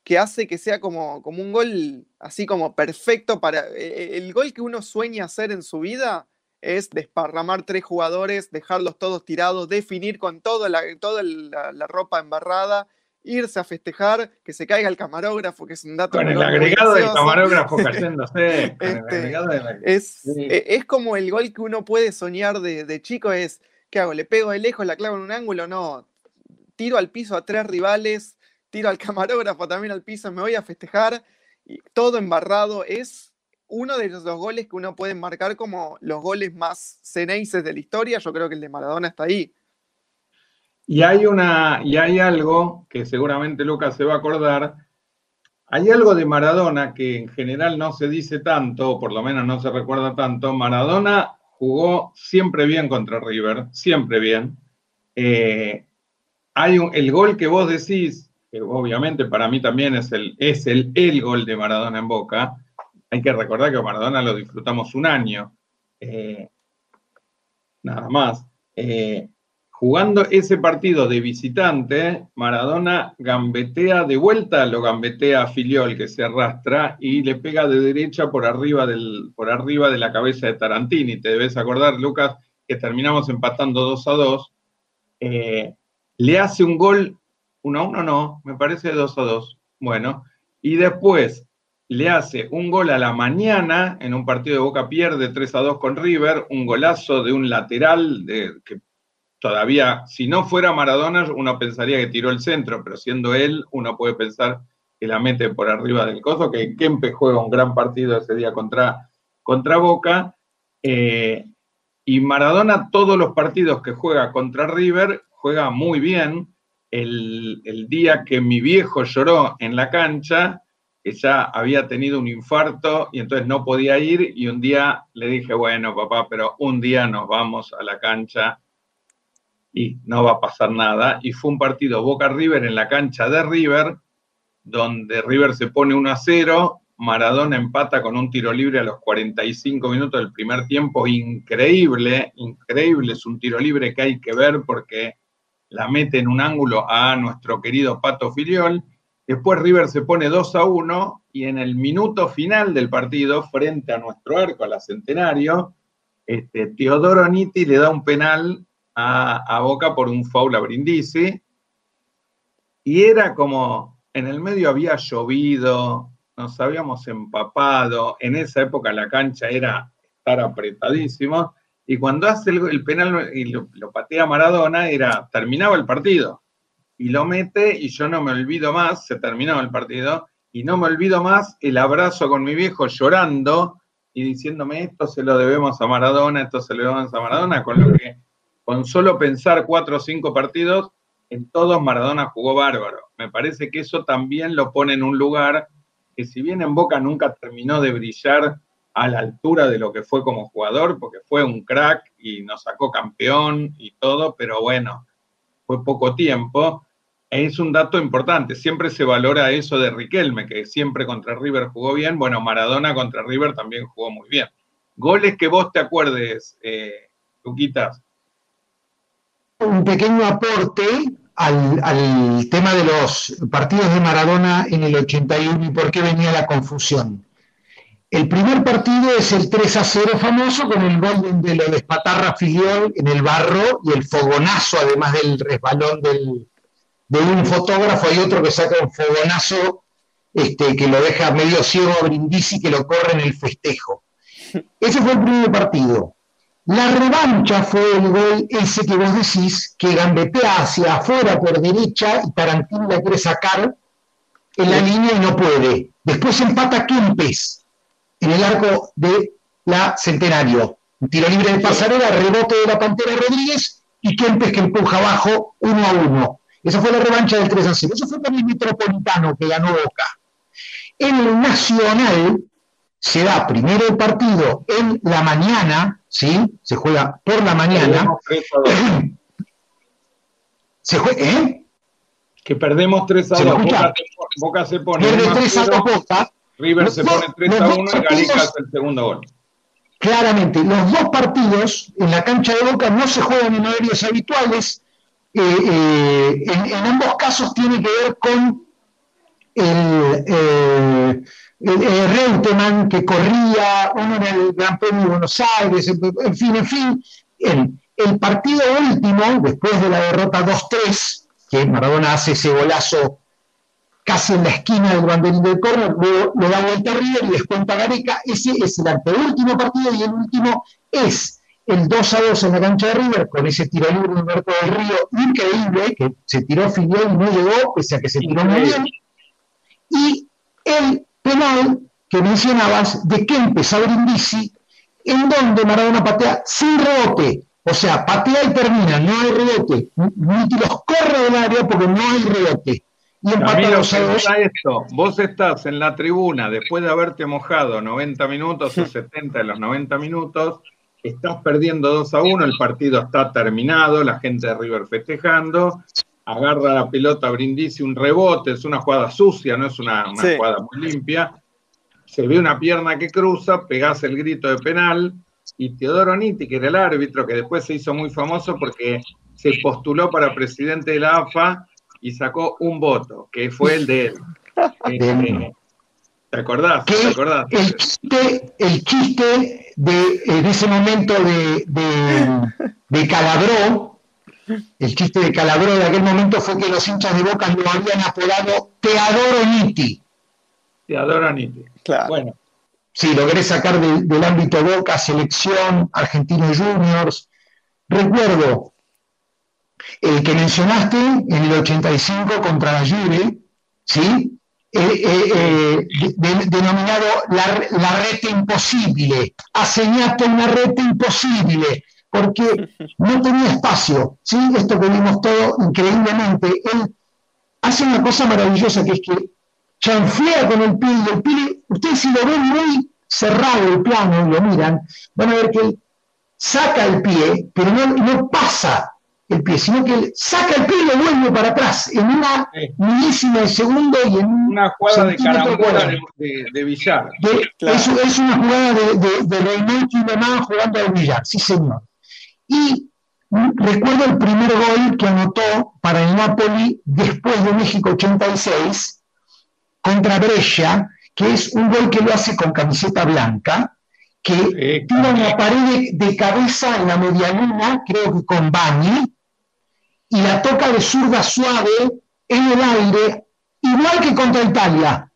que hace que sea como, como un gol así como perfecto para e, el gol que uno sueña hacer en su vida es desparramar tres jugadores, dejarlos todos tirados, definir con toda la, toda la, ropa embarrada, irse a festejar, que se caiga el camarógrafo, que es un dato. Con el agregado del camarógrafo cayéndose. (laughs) Este, es, e, es, como el gol que uno puede soñar de, chico, es, ¿qué hago? ¿Le pego de lejos, la clavo en un ángulo? No, tiro al piso a tres rivales, tiro al (laughs) camarógrafo también al piso, me voy a festejar, y todo embarrado, es uno de los goles que uno puede marcar como los goles más ceneices de la historia, yo creo que el de Maradona está ahí. Y hay una, y hay algo que seguramente Lucas se va a acordar. Hay algo de Maradona que en general no se dice tanto, o por lo menos no se recuerda tanto. Maradona jugó siempre bien contra River, siempre bien. Eh, hay el gol que vos decís, que obviamente para mí también es el, es el, el gol de Maradona en Boca, hay que recordar que Maradona lo disfrutamos un año, eh, nada más. Eh, jugando ese partido de visitante, Maradona gambetea de vuelta, lo gambetea a Filiol que se arrastra y le pega de derecha por arriba, de la cabeza de Tarantini. Te debes acordar, Lucas, que terminamos empatando 2 a 2. Eh, le hace un gol, 1 a 1 no, me parece 2 a 2. Bueno, y después le hace un gol a la mañana en un partido de Boca pierde 3 a 2 con River, un golazo de un lateral de, que todavía, si no fuera Maradona, uno pensaría que tiró el centro, pero siendo él, uno puede pensar que la mete por arriba del coso, que Kempe juega un gran partido ese día contra, contra Boca. Eh, y Maradona, todos los partidos que juega contra River, juega muy bien. El, el, día que mi viejo lloró en la cancha, que ya había tenido un infarto y entonces no podía ir, y un día le dije, bueno, papá, pero un día nos vamos a la cancha y no va a pasar nada. Y fue un partido Boca River en la cancha de River, donde River se pone 1 a 0, Maradona empata con un tiro libre a los 45 minutos del primer tiempo, increíble, increíble, es un tiro libre que hay que ver porque la mete en un ángulo a nuestro querido Pato Filiol. Después River se pone 2 a 1 y en el minuto final del partido, frente a nuestro arco, a la Centenario, este, Teodoro Nitti le da un penal a, Boca por un foul a Brindisi. Y era como, en el medio había llovido, nos habíamos empapado, en esa época la cancha era estar apretadísimo, y cuando hace el, penal y lo, patea Maradona, era, terminaba el partido, y lo mete, y yo no me olvido más, se terminaba el partido, y no me olvido más el abrazo con mi viejo llorando y diciéndome esto se lo debemos a Maradona, esto se lo debemos a Maradona, con lo que con solo pensar cuatro o cinco partidos, en todos Maradona jugó bárbaro. Me parece que eso también lo pone en un lugar que si bien en Boca nunca terminó de brillar a la altura de lo que fue como jugador, porque fue un crack y nos sacó campeón y todo, pero bueno, fue poco tiempo. Es un dato importante, siempre se valora eso de Riquelme, que siempre contra River jugó bien. Bueno, Maradona contra River también jugó muy bien. Goles que vos te acuerdes, eh, Luquitas, un pequeño aporte al, tema de los partidos de Maradona en el 81 y por qué venía la confusión. El primer partido es el 3 a 0 famoso con el gol de lo de Espatarra Filiol en el barro y el fogonazo, además del resbalón de un fotógrafo. Hay otro que saca un fogonazo este, que lo deja medio ciego a Brindisi que lo corre en el festejo. Ese fue el primer partido. La revancha fue el gol ese que vos decís, que gambetea hacia afuera por derecha y Tarantino la quiere sacar en la línea y no puede. Después empata Kempes en el arco de la Centenario. Un tiro libre de pasarela, rebote de la Pantera Rodríguez y Kempes que empuja abajo uno a uno. Esa fue la revancha del 3 a 0. Eso fue para el Metropolitano que ganó Boca. En el Nacional se da primero el partido en la mañana, ¿sí? Se juega por la mañana. se juega, ¿eh? Que perdemos 3 a 2. Boca, se pone 3 a 2 Boca. River se pone 3 a 1 y Galicia hace el segundo gol. Claramente, los dos partidos en la cancha de Boca no se juegan en horarios habituales. Eh, eh, en, en, ambos casos tiene que ver con el, eh, eh, Reutemann que corría, uno en el Gran Premio de Buenos Aires, en fin, en fin. El, partido último, después de la derrota 2-3, que Maradona hace ese golazo casi en la esquina del banderín del córner, luego le da vuelta a River y descuenta Gareca, ese es el anteúltimo partido y el último es el 2 a 2 en la cancha de River con ese tiro libre de Humberto del Río increíble, que se tiró Filial y no llegó, pese a que se tiró muy bien. Y el penal que mencionabas de que empezó Brindisi, en donde Maradona patea sin rebote. O sea, patea y termina, no hay rebote. Ni los corre del área porque no hay rebote. Y empata esto, vos estás en la tribuna después de haberte mojado 90 minutos o 70 de los 90 minutos, estás perdiendo 2 a 1, el partido está terminado, la gente de River festejando, agarra la pelota Brindisi, un rebote, es una jugada sucia, no es una, jugada muy limpia. Se ve una pierna que cruza, pegás el grito de penal, y Teodoro Nitti, que era el árbitro, que después se hizo muy famoso porque se postuló para presidente de la AFA y sacó un voto, que fue el de él. (laughs) Este, ¿Te acordás? ¿Te acordás? El, chiste, el chiste de, en ese momento de, de, de Calabró, el chiste de Calabro de aquel momento fue que los hinchas de Boca lo habían apodado Te adoro Niti. Te adoro Niti. Claro. Bueno. Sí, lo querés sacar del ámbito Boca, selección, Argentinos Juniors. Recuerdo, El que mencionaste en el 85 contra la Juve, ¿sí? Eh, eh, eh, denominado la, la rete imposible. Aseñaste una rete imposible, porque no tenía espacio. ¿sí? Esto que vimos todo increíblemente. Él hace una cosa maravillosa que es que chanflea con el pie y el pie, ustedes si lo ven muy cerrado el plano y lo miran, van a ver que él saca el pie, pero no, no pasa el pie, sino que saca el pie y lo vuelve para atrás en una milísima de segundo y en una jugada de carambola de, de, billar. es, una jugada de, de, de Reynolds y jugando al billar, sí señor. Y recuerdo el primer gol que anotó para el Napoli después de México 86 contra Brescia, que es un gol que lo hace con camiseta blanca, que tira una pared de, cabeza en la medialuna, creo que con Bani, y la toca de zurda suave en el aire, igual que contra Italia,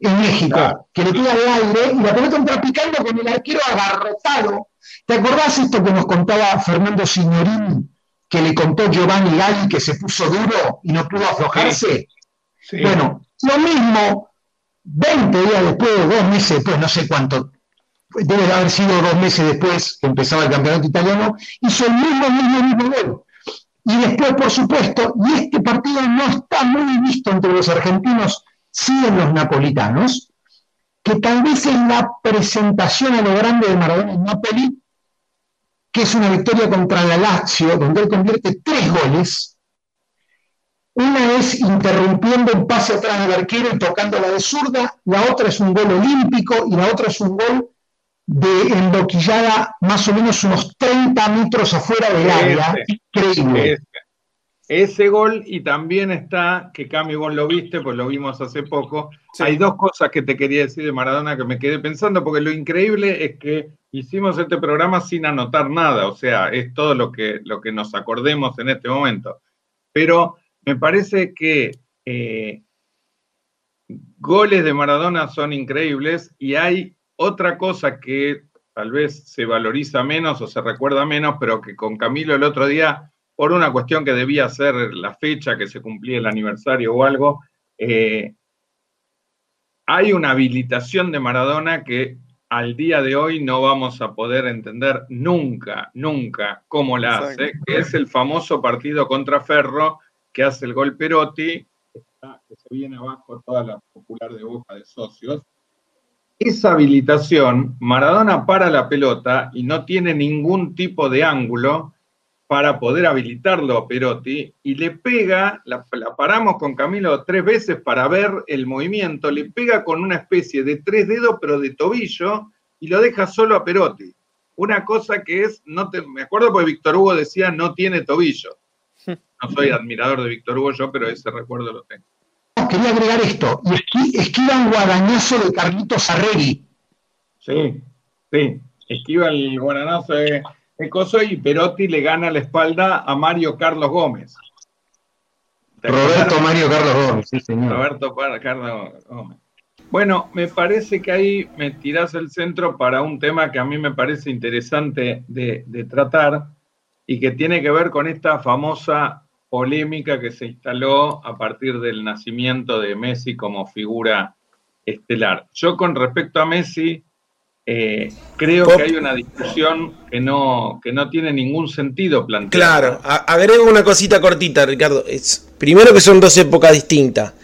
en México, que le tira de aire y la pelota entra picando con el arquero agarrotado. ¿Te acordás esto que nos contaba Fernando Signorini, que le contó Giovanni Gali que se puso duro y no pudo aflojarse? Bueno, lo mismo, 20 días después, dos meses después, no sé cuánto debe haber sido dos meses después que empezaba el campeonato italiano, hizo el mismo, mismo, mismo gol. Y después, por supuesto, y este partido no está muy visto entre los argentinos, sí en los napolitanos, que tal vez es la presentación a lo grande de Maradona en Napoli, que es una victoria contra la Lazio, donde él convierte tres goles. Una es interrumpiendo un pase atrás del arquero y tocando la de zurda, la otra es un gol olímpico y la otra es un gol de endoquillada más o menos unos 30 metros afuera del área. Increíble. Ese, gol y también está, que Cami vos lo viste, pues lo vimos hace poco. Hay dos cosas que te quería decir de Maradona que me quedé pensando, porque lo increíble es que hicimos este programa sin anotar nada, o sea, es todo lo que, lo que nos acordemos en este momento. Pero me parece que eh, goles de Maradona son increíbles y hay otra cosa que tal vez se valoriza menos o se recuerda menos, pero que con Camilo el otro día, por una cuestión que debía ser la fecha que se cumplía el aniversario o algo, eh, hay una habilitación de Maradona que al día de hoy no vamos a poder entender nunca, nunca cómo la hace, que es el famoso partido contra Ferro que hace el gol Perotti, que se viene abajo toda la popular de Boca de socios, esa habilitación, Maradona para la pelota y no tiene ningún tipo de ángulo para poder habilitarlo a Perotti y le pega, la, paramos con Camilo tres veces para ver el movimiento, le pega con una especie de tres dedos pero de tobillo y lo deja solo a Perotti. Una cosa que es, no te, me acuerdo porque Víctor Hugo decía no tiene tobillo. (laughs) No soy admirador de Víctor Hugo yo, pero ese recuerdo lo tengo quería agregar esto, y esquiva un guadañazo de Carlitos Arregui. Sí, sí, esquiva el guadañazo de, Coso y Perotti le gana la espalda a Mario Carlos Gómez. Roberto Mario Carlos Gómez, sí, señor. Roberto Carlos Gómez. Bueno, me parece que ahí me tirás el centro para un tema que a mí me parece interesante de, de tratar y que tiene que ver con esta famosa polémica que se instaló a partir del nacimiento de Messi como figura estelar. Yo con respecto a Messi, eh, creo que hay una discusión que no, que no tiene ningún sentido plantear. Claro, agrego una cosita cortita, Ricardo. Es, primero que son dos épocas distintas.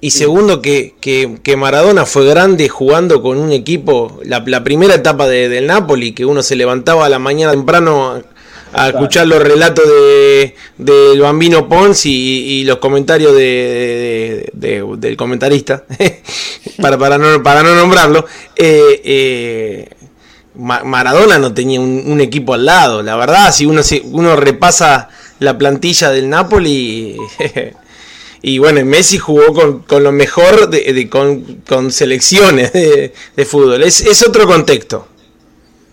Y segundo, que, que, Maradona fue grande jugando con un equipo, la, primera etapa del Napoli, que uno se levantaba a la mañana temprano a escuchar los relatos de del bambino Pons y, los comentarios de, del comentarista (laughs) para, para, no, para no nombrarlo eh, eh, Maradona no tenía un, equipo al lado. La verdad si uno uno repasa la plantilla del Napoli (laughs) y bueno Messi jugó con, con lo mejor de, con, con, selecciones de, fútbol. Es, es otro contexto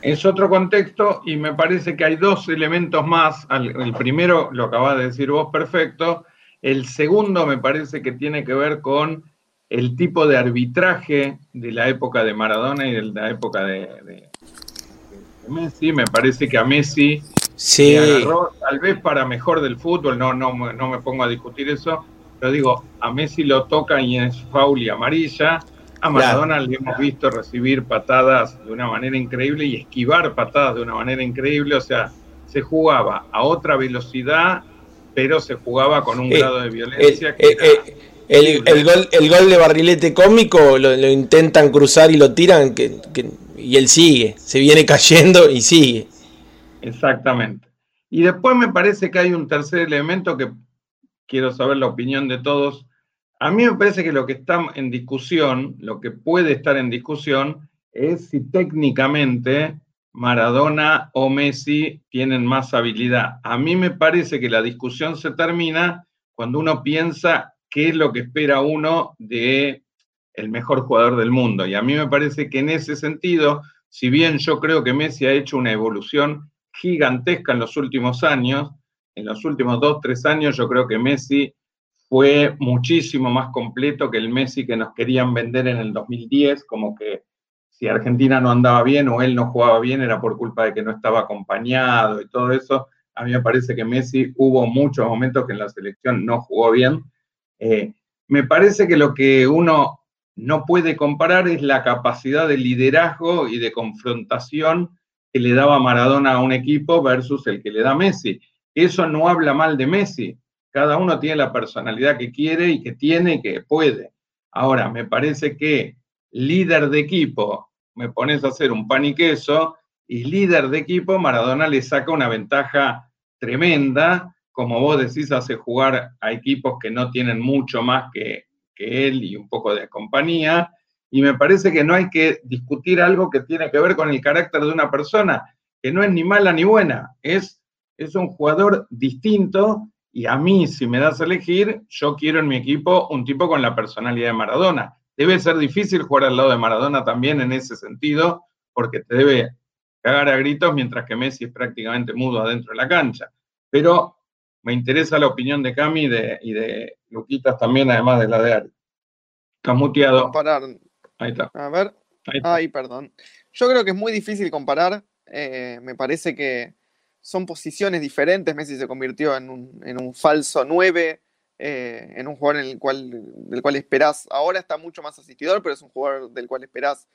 es otro contexto y me parece que hay dos elementos más. El primero lo acabas de decir vos perfecto. El segundo me parece que tiene que ver con el tipo de arbitraje de la época de Maradona y de la época de, Messi. Me parece que a Messi Sí. tal vez para mejor del fútbol, no, no, no me pongo a discutir eso, pero digo, a Messi lo toca y es faul y amarilla. A Maradona le hemos visto recibir patadas de una manera increíble y esquivar patadas de una manera increíble. O sea, se jugaba a otra velocidad, pero se jugaba con un eh, grado de violencia que eh, eh, el, gol, el gol de barrilete cómico lo, intentan cruzar y lo tiran y él sigue, se viene cayendo y sigue. Exactamente. Y después me parece que hay un tercer elemento que quiero saber la opinión de todos. A mí me parece que lo que está en discusión, lo que puede estar en discusión, es si técnicamente Maradona o Messi tienen más habilidad. A mí me parece que la discusión se termina cuando uno piensa qué es lo que espera uno de el mejor jugador del mundo. Y a mí me parece que en ese sentido, si bien yo creo que Messi ha hecho una evolución gigantesca en los últimos años, en los últimos dos, tres años yo creo que Messi fue muchísimo más completo que el Messi que nos querían vender en el 2010, como que si Argentina no andaba bien o él no jugaba bien era por culpa de que no estaba acompañado y todo eso. A mí me parece que Messi hubo muchos momentos que en la selección no jugó bien. Eh, me parece que lo que uno no puede comparar es la capacidad de liderazgo y de confrontación que le daba Maradona a un equipo versus el que le da Messi. Eso no habla mal de Messi. Cada uno tiene la personalidad que quiere y que tiene y que puede. Ahora, me parece que líder de equipo, me pones a hacer un pan y queso, y líder de equipo, Maradona le saca una ventaja tremenda. Como vos decís, hace jugar a equipos que no tienen mucho más que, que él y un poco de compañía. Y me parece que no hay que discutir algo que tiene que ver con el carácter de una persona, que no es ni mala ni buena, es es un jugador distinto y a mí, si me das a elegir, yo quiero en mi equipo un tipo con la personalidad de Maradona. Debe ser difícil jugar al lado de Maradona también en ese sentido, porque te debe cagar a gritos mientras que Messi es prácticamente mudo adentro de la cancha. Pero me interesa la opinión de Cami y de, y de Luquitas también, además de la de Ari. Está muteado. Comparar. Ahí está. A ver. Ahí perdón. Yo creo que es muy difícil comparar. Eh, me parece que son posiciones diferentes. Messi se convirtió en un, falso 9, eh, en un jugador en el cual, del cual esperás. Ahora está mucho más asistidor, pero es un jugador del cual esperás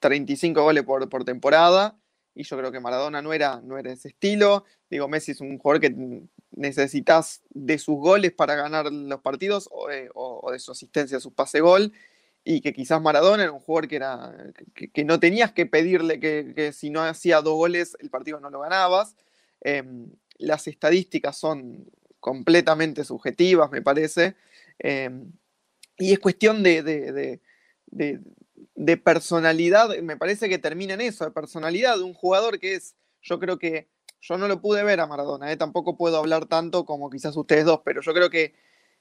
35 eh, goles por, por, temporada. Y yo creo que Maradona no era, no era ese estilo. Digo, Messi es un jugador que necesitas de sus goles para ganar los partidos o, eh, de su asistencia, su pase gol y que quizás Maradona era un jugador que, era, que, no tenías que pedirle que, si no hacía dos goles el partido no lo ganabas. Em, las estadísticas son completamente subjetivas, me parece. Em, y es cuestión de, de, personalidad, me parece que termina en eso, de personalidad de un jugador que es, yo creo que, yo no lo pude ver a Maradona, ¿eh? tampoco puedo hablar tanto como quizás ustedes dos, pero yo creo que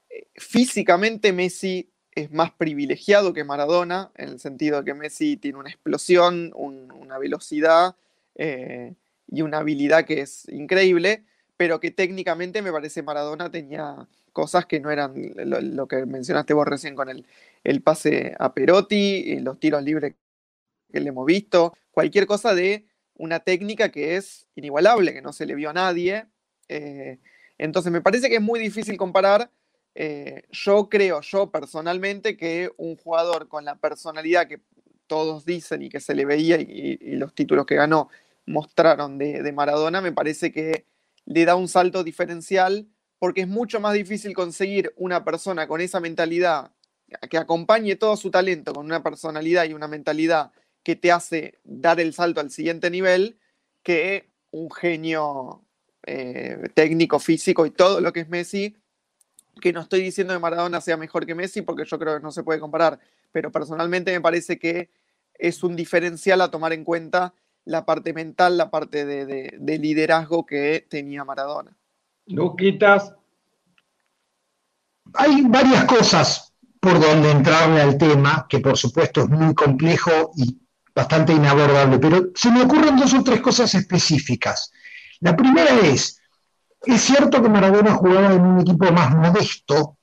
eh, físicamente Messi es más privilegiado que Maradona, en el sentido de que Messi tiene una explosión, una velocidad eh, y una habilidad que es increíble, pero que técnicamente me parece Maradona tenía cosas que no eran lo, que mencionaste vos recién con el, el pase a Perotti, los tiros libres que le hemos visto, cualquier cosa de una técnica que es inigualable, que no se le vio a nadie. Eh, entonces me parece que es muy difícil comparar eh, yo creo, yo personalmente, que un jugador con la personalidad que todos dicen y que se le veía y, los títulos que ganó mostraron de, Maradona, me parece que le da un salto diferencial porque es mucho más difícil conseguir una persona con esa mentalidad que acompañe todo su talento con una personalidad y una mentalidad que te hace dar el salto al siguiente nivel que un genio eh, técnico, físico y todo lo que es Messi que no estoy diciendo que Maradona sea mejor que Messi, porque yo creo que no se puede comparar, pero personalmente me parece que es un diferencial a tomar en cuenta la parte mental, la parte de, liderazgo que tenía Maradona. Luquitas. Hay varias cosas por donde entrarle al tema, que por supuesto es muy complejo y bastante inabordable, pero se me ocurren dos o tres cosas específicas. La primera es, es cierto que Maradona jugaba en un equipo más modesto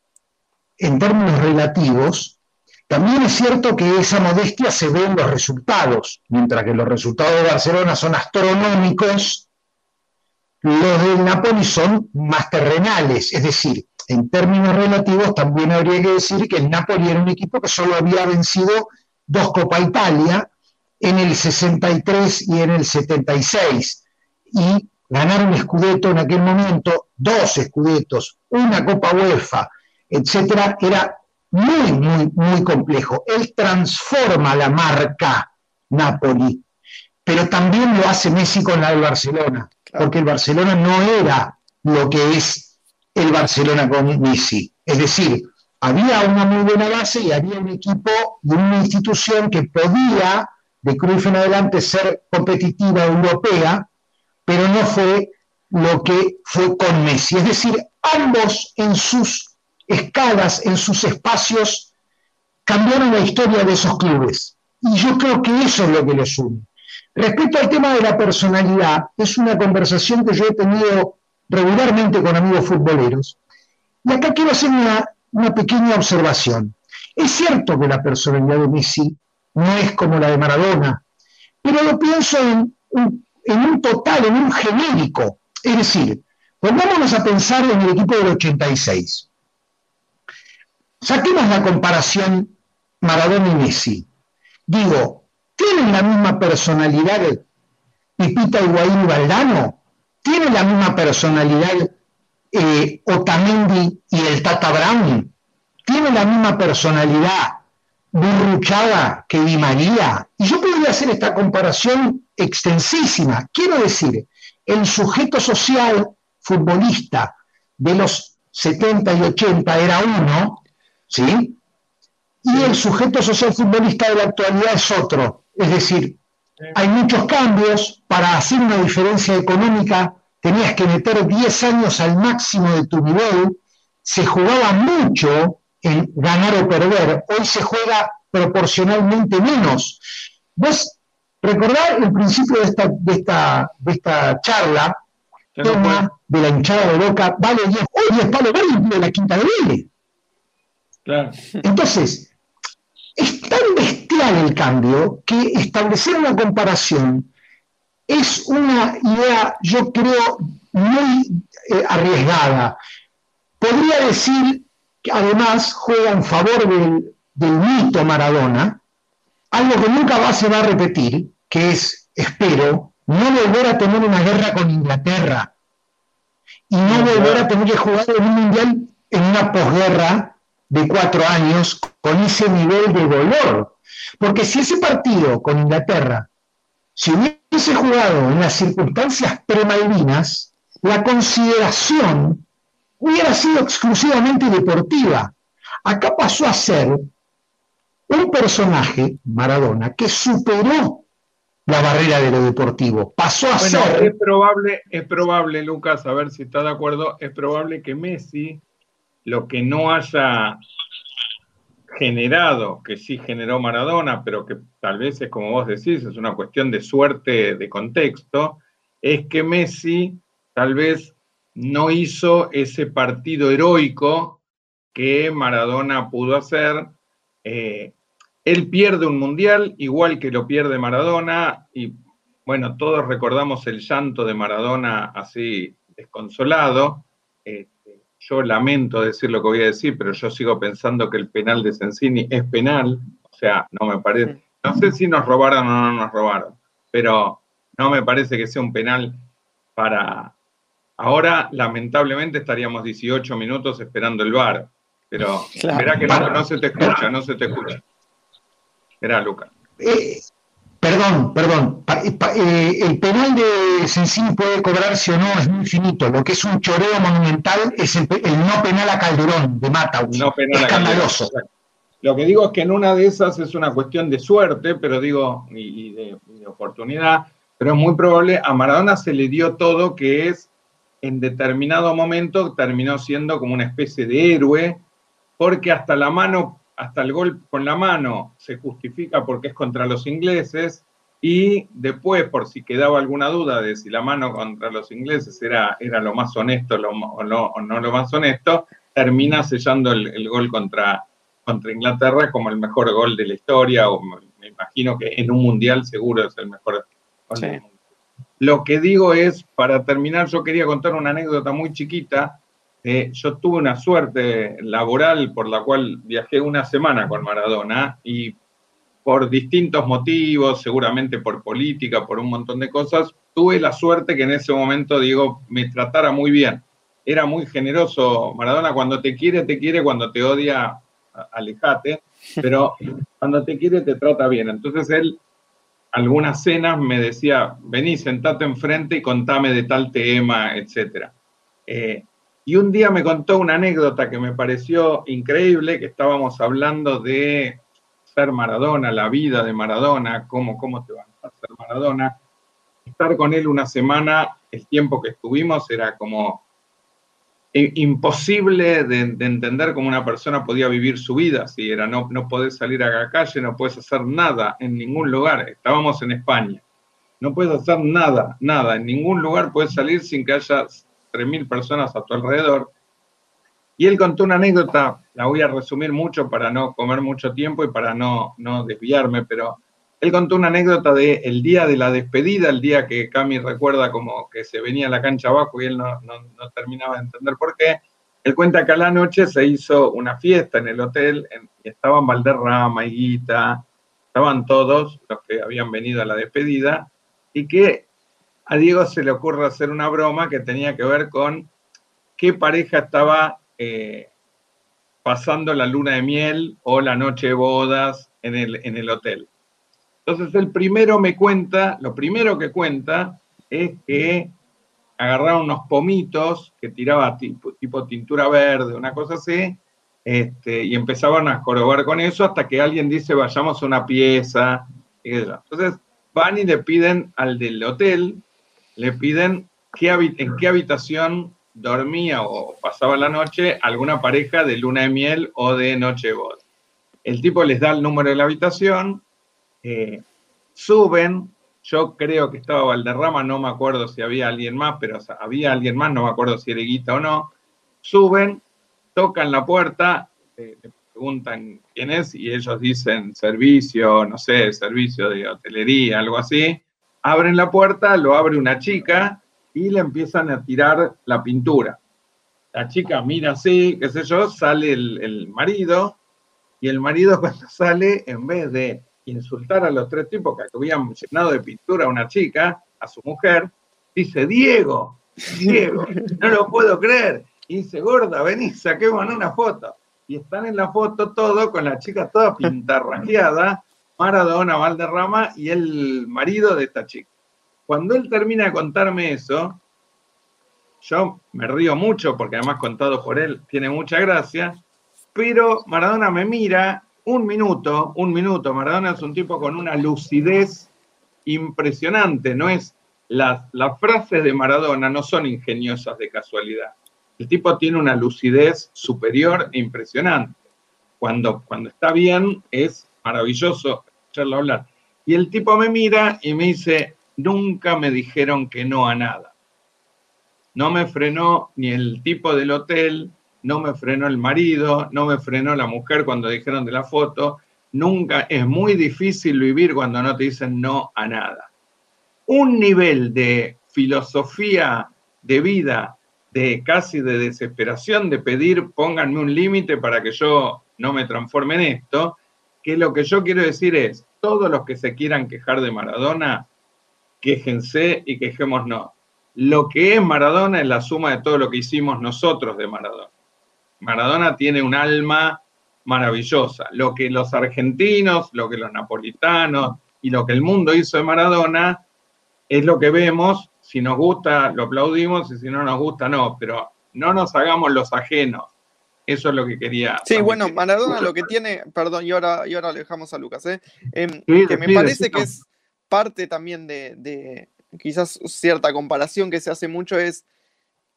en términos relativos, también es cierto que esa modestia se ve en los resultados, mientras que los resultados de Barcelona son astronómicos, los del Napoli son más terrenales, es decir, en términos relativos también habría que decir que el Napoli era un equipo que solo había vencido dos Copa Italia en el 63 y en el 76 y ganar un escudeto en aquel momento, dos escudetos, una Copa UEFA, etcétera, era muy, muy, muy complejo. Él transforma la marca Napoli, pero también lo hace Messi con la del Barcelona, porque el Barcelona no era lo que es el Barcelona con Messi. Es decir, había una muy buena base y había un equipo y una institución que podía, de Cruyff en adelante, ser competitiva europea, pero no fue lo que fue con Messi. Es decir, ambos en sus escalas, en sus espacios, cambiaron la historia de esos clubes. Y yo creo que eso es lo que les une. Respecto al tema de la personalidad, es una conversación que yo he tenido regularmente con amigos futboleros. Y acá quiero hacer una, una pequeña observación. Es cierto que la personalidad de Messi no es como la de Maradona, pero lo pienso en un en un total, en un genérico. Es decir, pongámonos a pensar en el equipo del 86. Saquemos la comparación Maradona y Messi. Digo, ¿tienen la misma personalidad Pipita Higuaín y Valdano? ¿Tienen la misma personalidad eh, Otamendi y el Tata Brown? ¿Tienen la misma personalidad Burruchaga que Di María? Y yo podría hacer esta comparación extensísima. Quiero decir, el sujeto social futbolista de los 70 y 80 era uno, ¿sí? Y el sujeto social futbolista de la actualidad es otro. Es decir, hay muchos cambios. Para hacer una diferencia económica tenías que meter 10 años al máximo de tu nivel. Se jugaba mucho en ganar o perder. Hoy se juega proporcionalmente menos. Vos Recordar el principio de esta, de esta, de esta charla, tema de la hinchada de boca, vale 10, hoy 10 palos vale de la quinta de Vélez. Claro. Entonces, es tan bestial el cambio que establecer una comparación es una idea, yo creo, muy eh, arriesgada. Podría decir que además juega en favor del, del mito Maradona, algo que nunca se va a repetir, que es, espero, no volver a tener una guerra con Inglaterra y no volver a tener que jugar en un mundial en una posguerra de cuatro años con ese nivel de dolor. Porque si ese partido con Inglaterra se hubiese jugado en las circunstancias premalvinas, la consideración hubiera sido exclusivamente deportiva. Acá pasó a ser un personaje, Maradona, que superó la barrera de lo deportivo. Pasó a ser. Es probable, es probable, Lucas, a ver si está de acuerdo, es probable que Messi, lo que no haya generado, que sí generó Maradona, pero que tal vez es como vos decís, es una cuestión de suerte, de contexto, es que Messi tal vez no hizo ese partido heroico que Maradona pudo hacer. Eh, él pierde un mundial, igual que lo pierde Maradona, y bueno, todos recordamos el llanto de Maradona así desconsolado. Este, yo lamento decir lo que voy a decir, pero yo sigo pensando que el penal de Sensini es penal, o sea, no me parece, no sé si nos robaron o no nos robaron, pero no me parece que sea un penal para... Ahora, lamentablemente, estaríamos 18 minutos esperando el VAR, pero verá que no se te escucha, no se te escucha. Luca. Eh, perdón, perdón. Eh, el penal de Sensini puede cobrarse o no, es muy finito. Lo que es un choreo monumental es el, no penal a Calderón de Mata. No penal Escandaloso. Lo que digo es que en una de esas es una cuestión de suerte, pero digo, y, de, de oportunidad, pero es muy probable, a Maradona se le dio todo que es, en determinado momento, terminó siendo como una especie de héroe, porque hasta la mano hasta el gol con la mano se justifica porque es contra los ingleses y después, por si quedaba alguna duda de si la mano contra los ingleses era, era lo más honesto o, no lo más honesto, termina sellando el, gol contra, contra Inglaterra como el mejor gol de la historia, o me imagino que en un mundial seguro es el mejor gol lo que digo es, para terminar, yo quería contar una anécdota muy chiquita. Eh, yo tuve una suerte laboral por la cual viajé una semana con Maradona y por distintos motivos, seguramente por política, por un montón de cosas, tuve la suerte que en ese momento, digo, me tratara muy bien. Era muy generoso Maradona, cuando te quiere, te quiere, cuando te odia, alejate, pero cuando te quiere, te trata bien. Entonces él, algunas cenas me decía, vení, sentate enfrente y contame de tal tema, etc. Eh, y un día me contó una anécdota que me pareció increíble, que estábamos hablando de ser Maradona, la vida de Maradona, cómo, cómo te va a ser Maradona. Estar con él una semana, el tiempo que estuvimos, era como imposible de, entender cómo una persona podía vivir su vida, si era no, no podés salir a la calle, no puedes hacer nada en ningún lugar. Estábamos en España. No puedes hacer nada, nada. En ningún lugar puedes salir sin que haya 3.000 personas a tu alrededor. Y él contó una anécdota, la voy a resumir mucho para no comer mucho tiempo y para no, no desviarme, pero él contó una anécdota del el día de la despedida, el día que Cami recuerda como que se venía a la cancha abajo y él no, no, terminaba de entender por qué. Él cuenta que a la noche se hizo una fiesta en el hotel, y estaban Valderrama, Guita, estaban todos los que habían venido a la despedida, y que a Diego se le ocurre hacer una broma que tenía que ver con qué pareja estaba eh, pasando la luna de miel o la noche de bodas en en el hotel. Entonces el primero me cuenta, lo primero que cuenta es que agarraron unos pomitos que tiraba tipo, tipo tintura verde, una cosa así, este, y empezaban a jorobar con eso hasta que alguien dice vayamos a una pieza. Entonces van y le piden al del hotel, le piden qué, en qué habitación dormía o pasaba la noche alguna pareja de luna de miel o de noche de. El tipo les da el número de la habitación, eh, suben, yo creo que estaba Valderrama, no me acuerdo si había alguien más, pero había alguien más, no me acuerdo si era Guita o no, suben, tocan la puerta, eh, le preguntan quién es y ellos dicen servicio, no sé, servicio de hotelería, algo así, abren la puerta, lo abre una chica y le empiezan a tirar la pintura. La chica mira así, qué sé yo, sale el, marido y el marido (laughs) cuando sale, en vez de insultar a los tres tipos que habían llenado de pintura a una chica, a su mujer, dice, Diego, Diego, no lo puedo creer. Y dice, gorda, vení, saquemos una foto. Y están en la foto todo con la chica toda pintarrajeada, Maradona, Valderrama y el marido de esta chica. Cuando él termina de contarme eso, yo me río mucho porque además contado por él tiene mucha gracia, pero Maradona me mira un minuto, un minuto, Maradona es un tipo con una lucidez impresionante, no es las, las frases de Maradona no son ingeniosas de casualidad. El tipo tiene una lucidez superior e impresionante. Cuando, cuando está bien es maravilloso escucharlo hablar. Y el tipo me mira y me dice, nunca me dijeron que no a nada. No me frenó ni el tipo del hotel, no me frenó el marido, no me frenó la mujer cuando dijeron de la foto. Nunca, es muy difícil vivir cuando no te dicen no a nada. Un nivel de filosofía de vida, de casi de desesperación, de pedir pónganme un límite para que yo no me transforme en esto, que lo que yo quiero decir es, todos los que se quieran quejar de Maradona, quéjense y quejémonos. Lo que es Maradona es la suma de todo lo que hicimos nosotros de Maradona. Maradona tiene un alma maravillosa. Lo que los argentinos, lo que los napolitanos y lo que el mundo hizo de Maradona es lo que vemos. Si nos gusta, lo aplaudimos y si no nos gusta, no. Pero no nos hagamos los ajenos. Eso es lo que quería. Sí, bueno, Maradona lo que tiene, perdón, y ahora, y ahora le dejamos a Lucas, ¿eh? Em, que me parece que es parte también de, quizás cierta comparación que se hace mucho es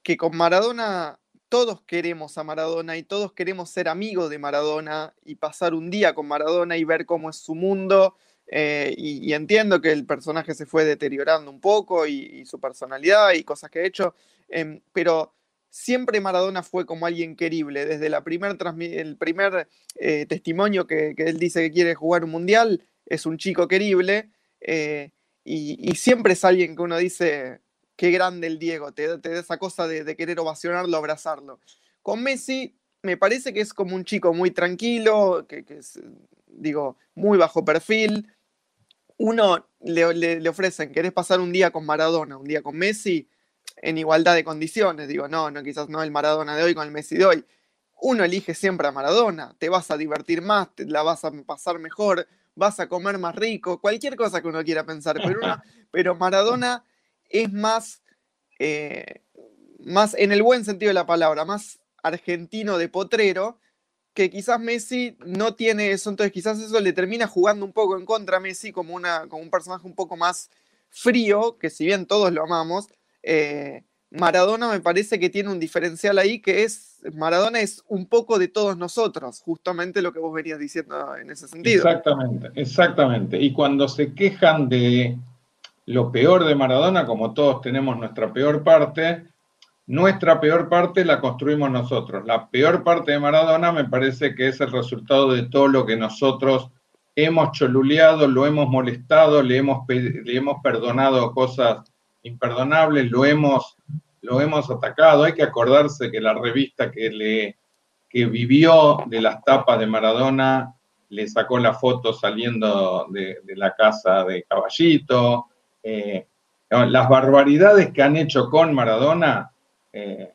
que con Maradona todos queremos a Maradona y todos queremos ser amigos de Maradona y pasar un día con Maradona y ver cómo es su mundo. Eh, y, entiendo que el personaje se fue deteriorando un poco y, su personalidad y cosas que ha hecho, em, pero siempre Maradona fue como alguien querible. Desde el primer eh, testimonio que, que, él dice que quiere jugar un mundial, es un chico querible. Eh, y, siempre es alguien que uno dice, qué grande el Diego, te, da esa cosa de, querer ovacionarlo, abrazarlo. Con Messi me parece que es como un chico muy tranquilo, que, es, digo, muy bajo perfil. Uno le, le, ofrecen, ¿querés pasar un día con Maradona, un día con Messi? En igualdad de condiciones, digo, no, no, quizás no el Maradona de hoy con el Messi de hoy. Uno elige siempre a Maradona, te vas a divertir más, te la vas a pasar mejor, vas a comer más rico, cualquier cosa que uno quiera pensar, pero, (laughs) pero Maradona es más, eh, más, en el buen sentido de la palabra, más argentino de potrero, que quizás Messi no tiene eso, entonces quizás eso le termina jugando un poco en contra a Messi como, una, como un personaje un poco más frío, que si bien todos lo amamos, eh, Maradona me parece que tiene un diferencial ahí que es, Maradona es un poco de todos nosotros, justamente lo que vos venías diciendo en ese sentido. Exactamente, exactamente. Y cuando se quejan de lo peor de Maradona, como todos tenemos nuestra peor parte, nuestra peor parte la construimos nosotros. La peor parte de Maradona me parece que es el resultado de todo lo que nosotros hemos choluleado, lo hemos molestado, le hemos, le hemos perdonado cosas imperdonable, lo hemos, lo hemos atacado. Hay que acordarse que la revista que, le, que vivió de las tapas de Maradona le sacó la foto saliendo de, la casa de Caballito. Eh, las barbaridades que han hecho con Maradona, eh,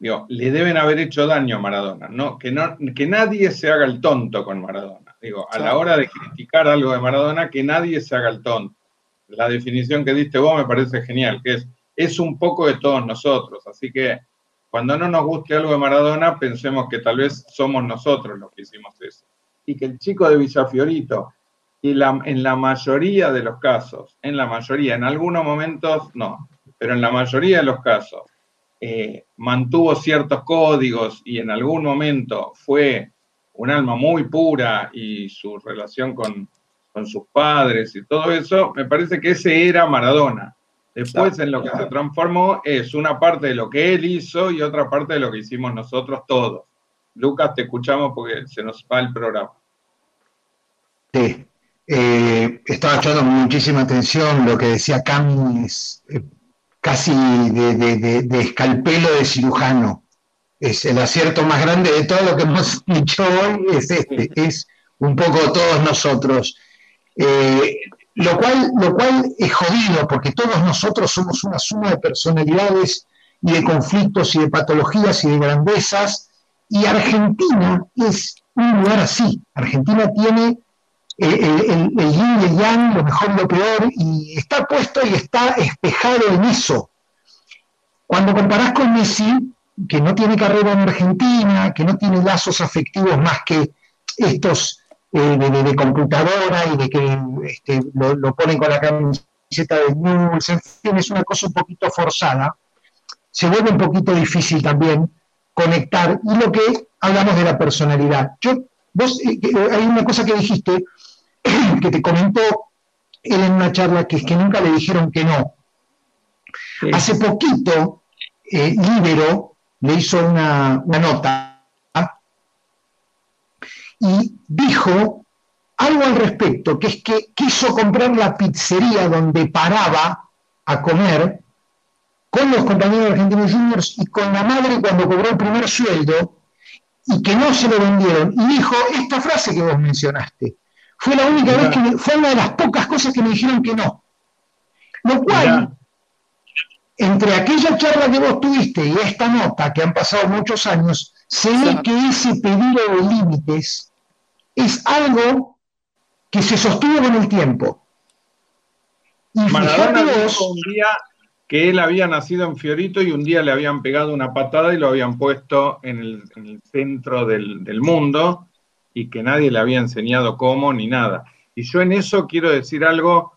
le deben haber hecho daño a Maradona, ¿no? Que, no, que nadie se haga el tonto con Maradona. Digo, a la hora de criticar algo de Maradona, que nadie se haga el tonto la definición que diste vos me parece genial, que es, es un poco de todos nosotros. Así que cuando no nos guste algo de Maradona, pensemos que tal vez somos nosotros los que hicimos eso. Y que el chico de Villafiorito, y la, en la mayoría de los casos, en la mayoría, en algunos momentos no, pero en la mayoría de los casos, eh, mantuvo ciertos códigos y en algún momento fue un alma muy pura y su relación con, con sus padres y todo eso, me parece que ese era Maradona. Después en lo que se transformó es una parte de lo que él hizo y otra parte de lo que hicimos nosotros todos. Lucas, te escuchamos porque se nos va el programa. Sí, eh, estaba echando muchísima atención lo que decía Cami, es eh, casi de, de, escalpelo de cirujano. Es el acierto más grande de todo lo que (laughs) hemos dicho hoy, es este, es un poco todos nosotros. Eh, lo, cual, lo cual es jodido, porque todos nosotros somos una suma de personalidades y de conflictos y de patologías y de grandezas, y Argentina es un lugar así. Argentina tiene el, el, yin y el yang, lo mejor y lo peor, y está puesto y está espejado en eso. Cuando comparás con Messi, que no tiene carrera en Argentina, que no tiene lazos afectivos más que estos eh, de, computadora y de que este, lo, ponen con la camiseta de News, en fin, es una cosa un poquito forzada. Se vuelve un poquito difícil también conectar. Y lo que hablamos de la personalidad. Yo, vos, eh, eh, hay una cosa que dijiste (coughs) que te comentó él en una charla que es que nunca le dijeron que no. Hace poquito, Libero le hizo una, una nota y dijo algo al respecto, que es que quiso comprar la pizzería donde paraba a comer con los compañeros de Argentinos Juniors y con la madre cuando cobró el primer sueldo y que no se lo vendieron. Y dijo esta frase que vos mencionaste. Fue la única vez que fue una de las pocas cosas que me dijeron que no. Lo cual, entre aquella charla que vos tuviste y esta nota, que han pasado muchos años, se ve que ese pedido de límites es algo que se sostuvo con el tiempo. Y Maradona dijo un día que él había nacido en Fiorito y un día le habían pegado una patada y lo habían puesto en el, centro del, del, mundo y que nadie le había enseñado cómo ni nada. Y yo en eso quiero decir algo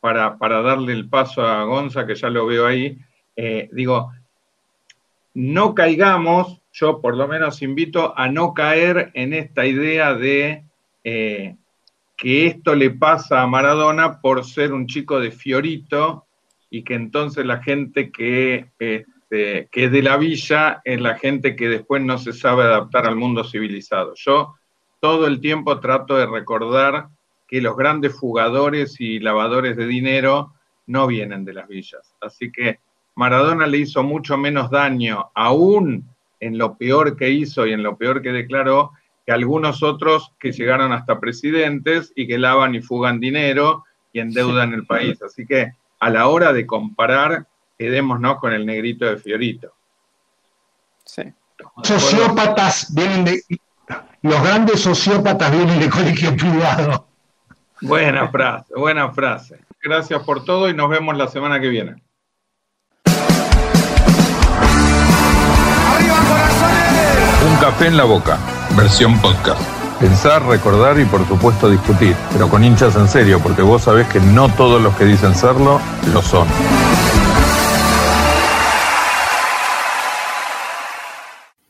para, para darle el paso a Gonza, que ya lo veo ahí. Eh, digo, no caigamos yo por lo menos invito a no caer en esta idea de eh, que esto le pasa a Maradona por ser un chico de Fiorito y que entonces la gente que, este, que es de la villa es la gente que después no se sabe adaptar al mundo civilizado. Yo todo el tiempo trato de recordar que los grandes jugadores y lavadores de dinero no vienen de las villas. Así que Maradona le hizo mucho menos daño, aún en lo peor que hizo y en lo peor que declaró, que algunos otros que llegaron hasta presidentes y que lavan y fugan dinero y endeudan el país. Así que a la hora de comparar, quedémonos con el negrito de Fiorito. Sí. Sociópatas vienen de. Los grandes sociópatas vienen de (laughs) colegio privado. Buena frase, buena frase. Gracias por todo y nos vemos la semana que viene. Un café en la boca, versión podcast. Pensar, recordar y por supuesto discutir, pero con hinchas en serio, porque vos sabés que no todos los que dicen serlo lo son.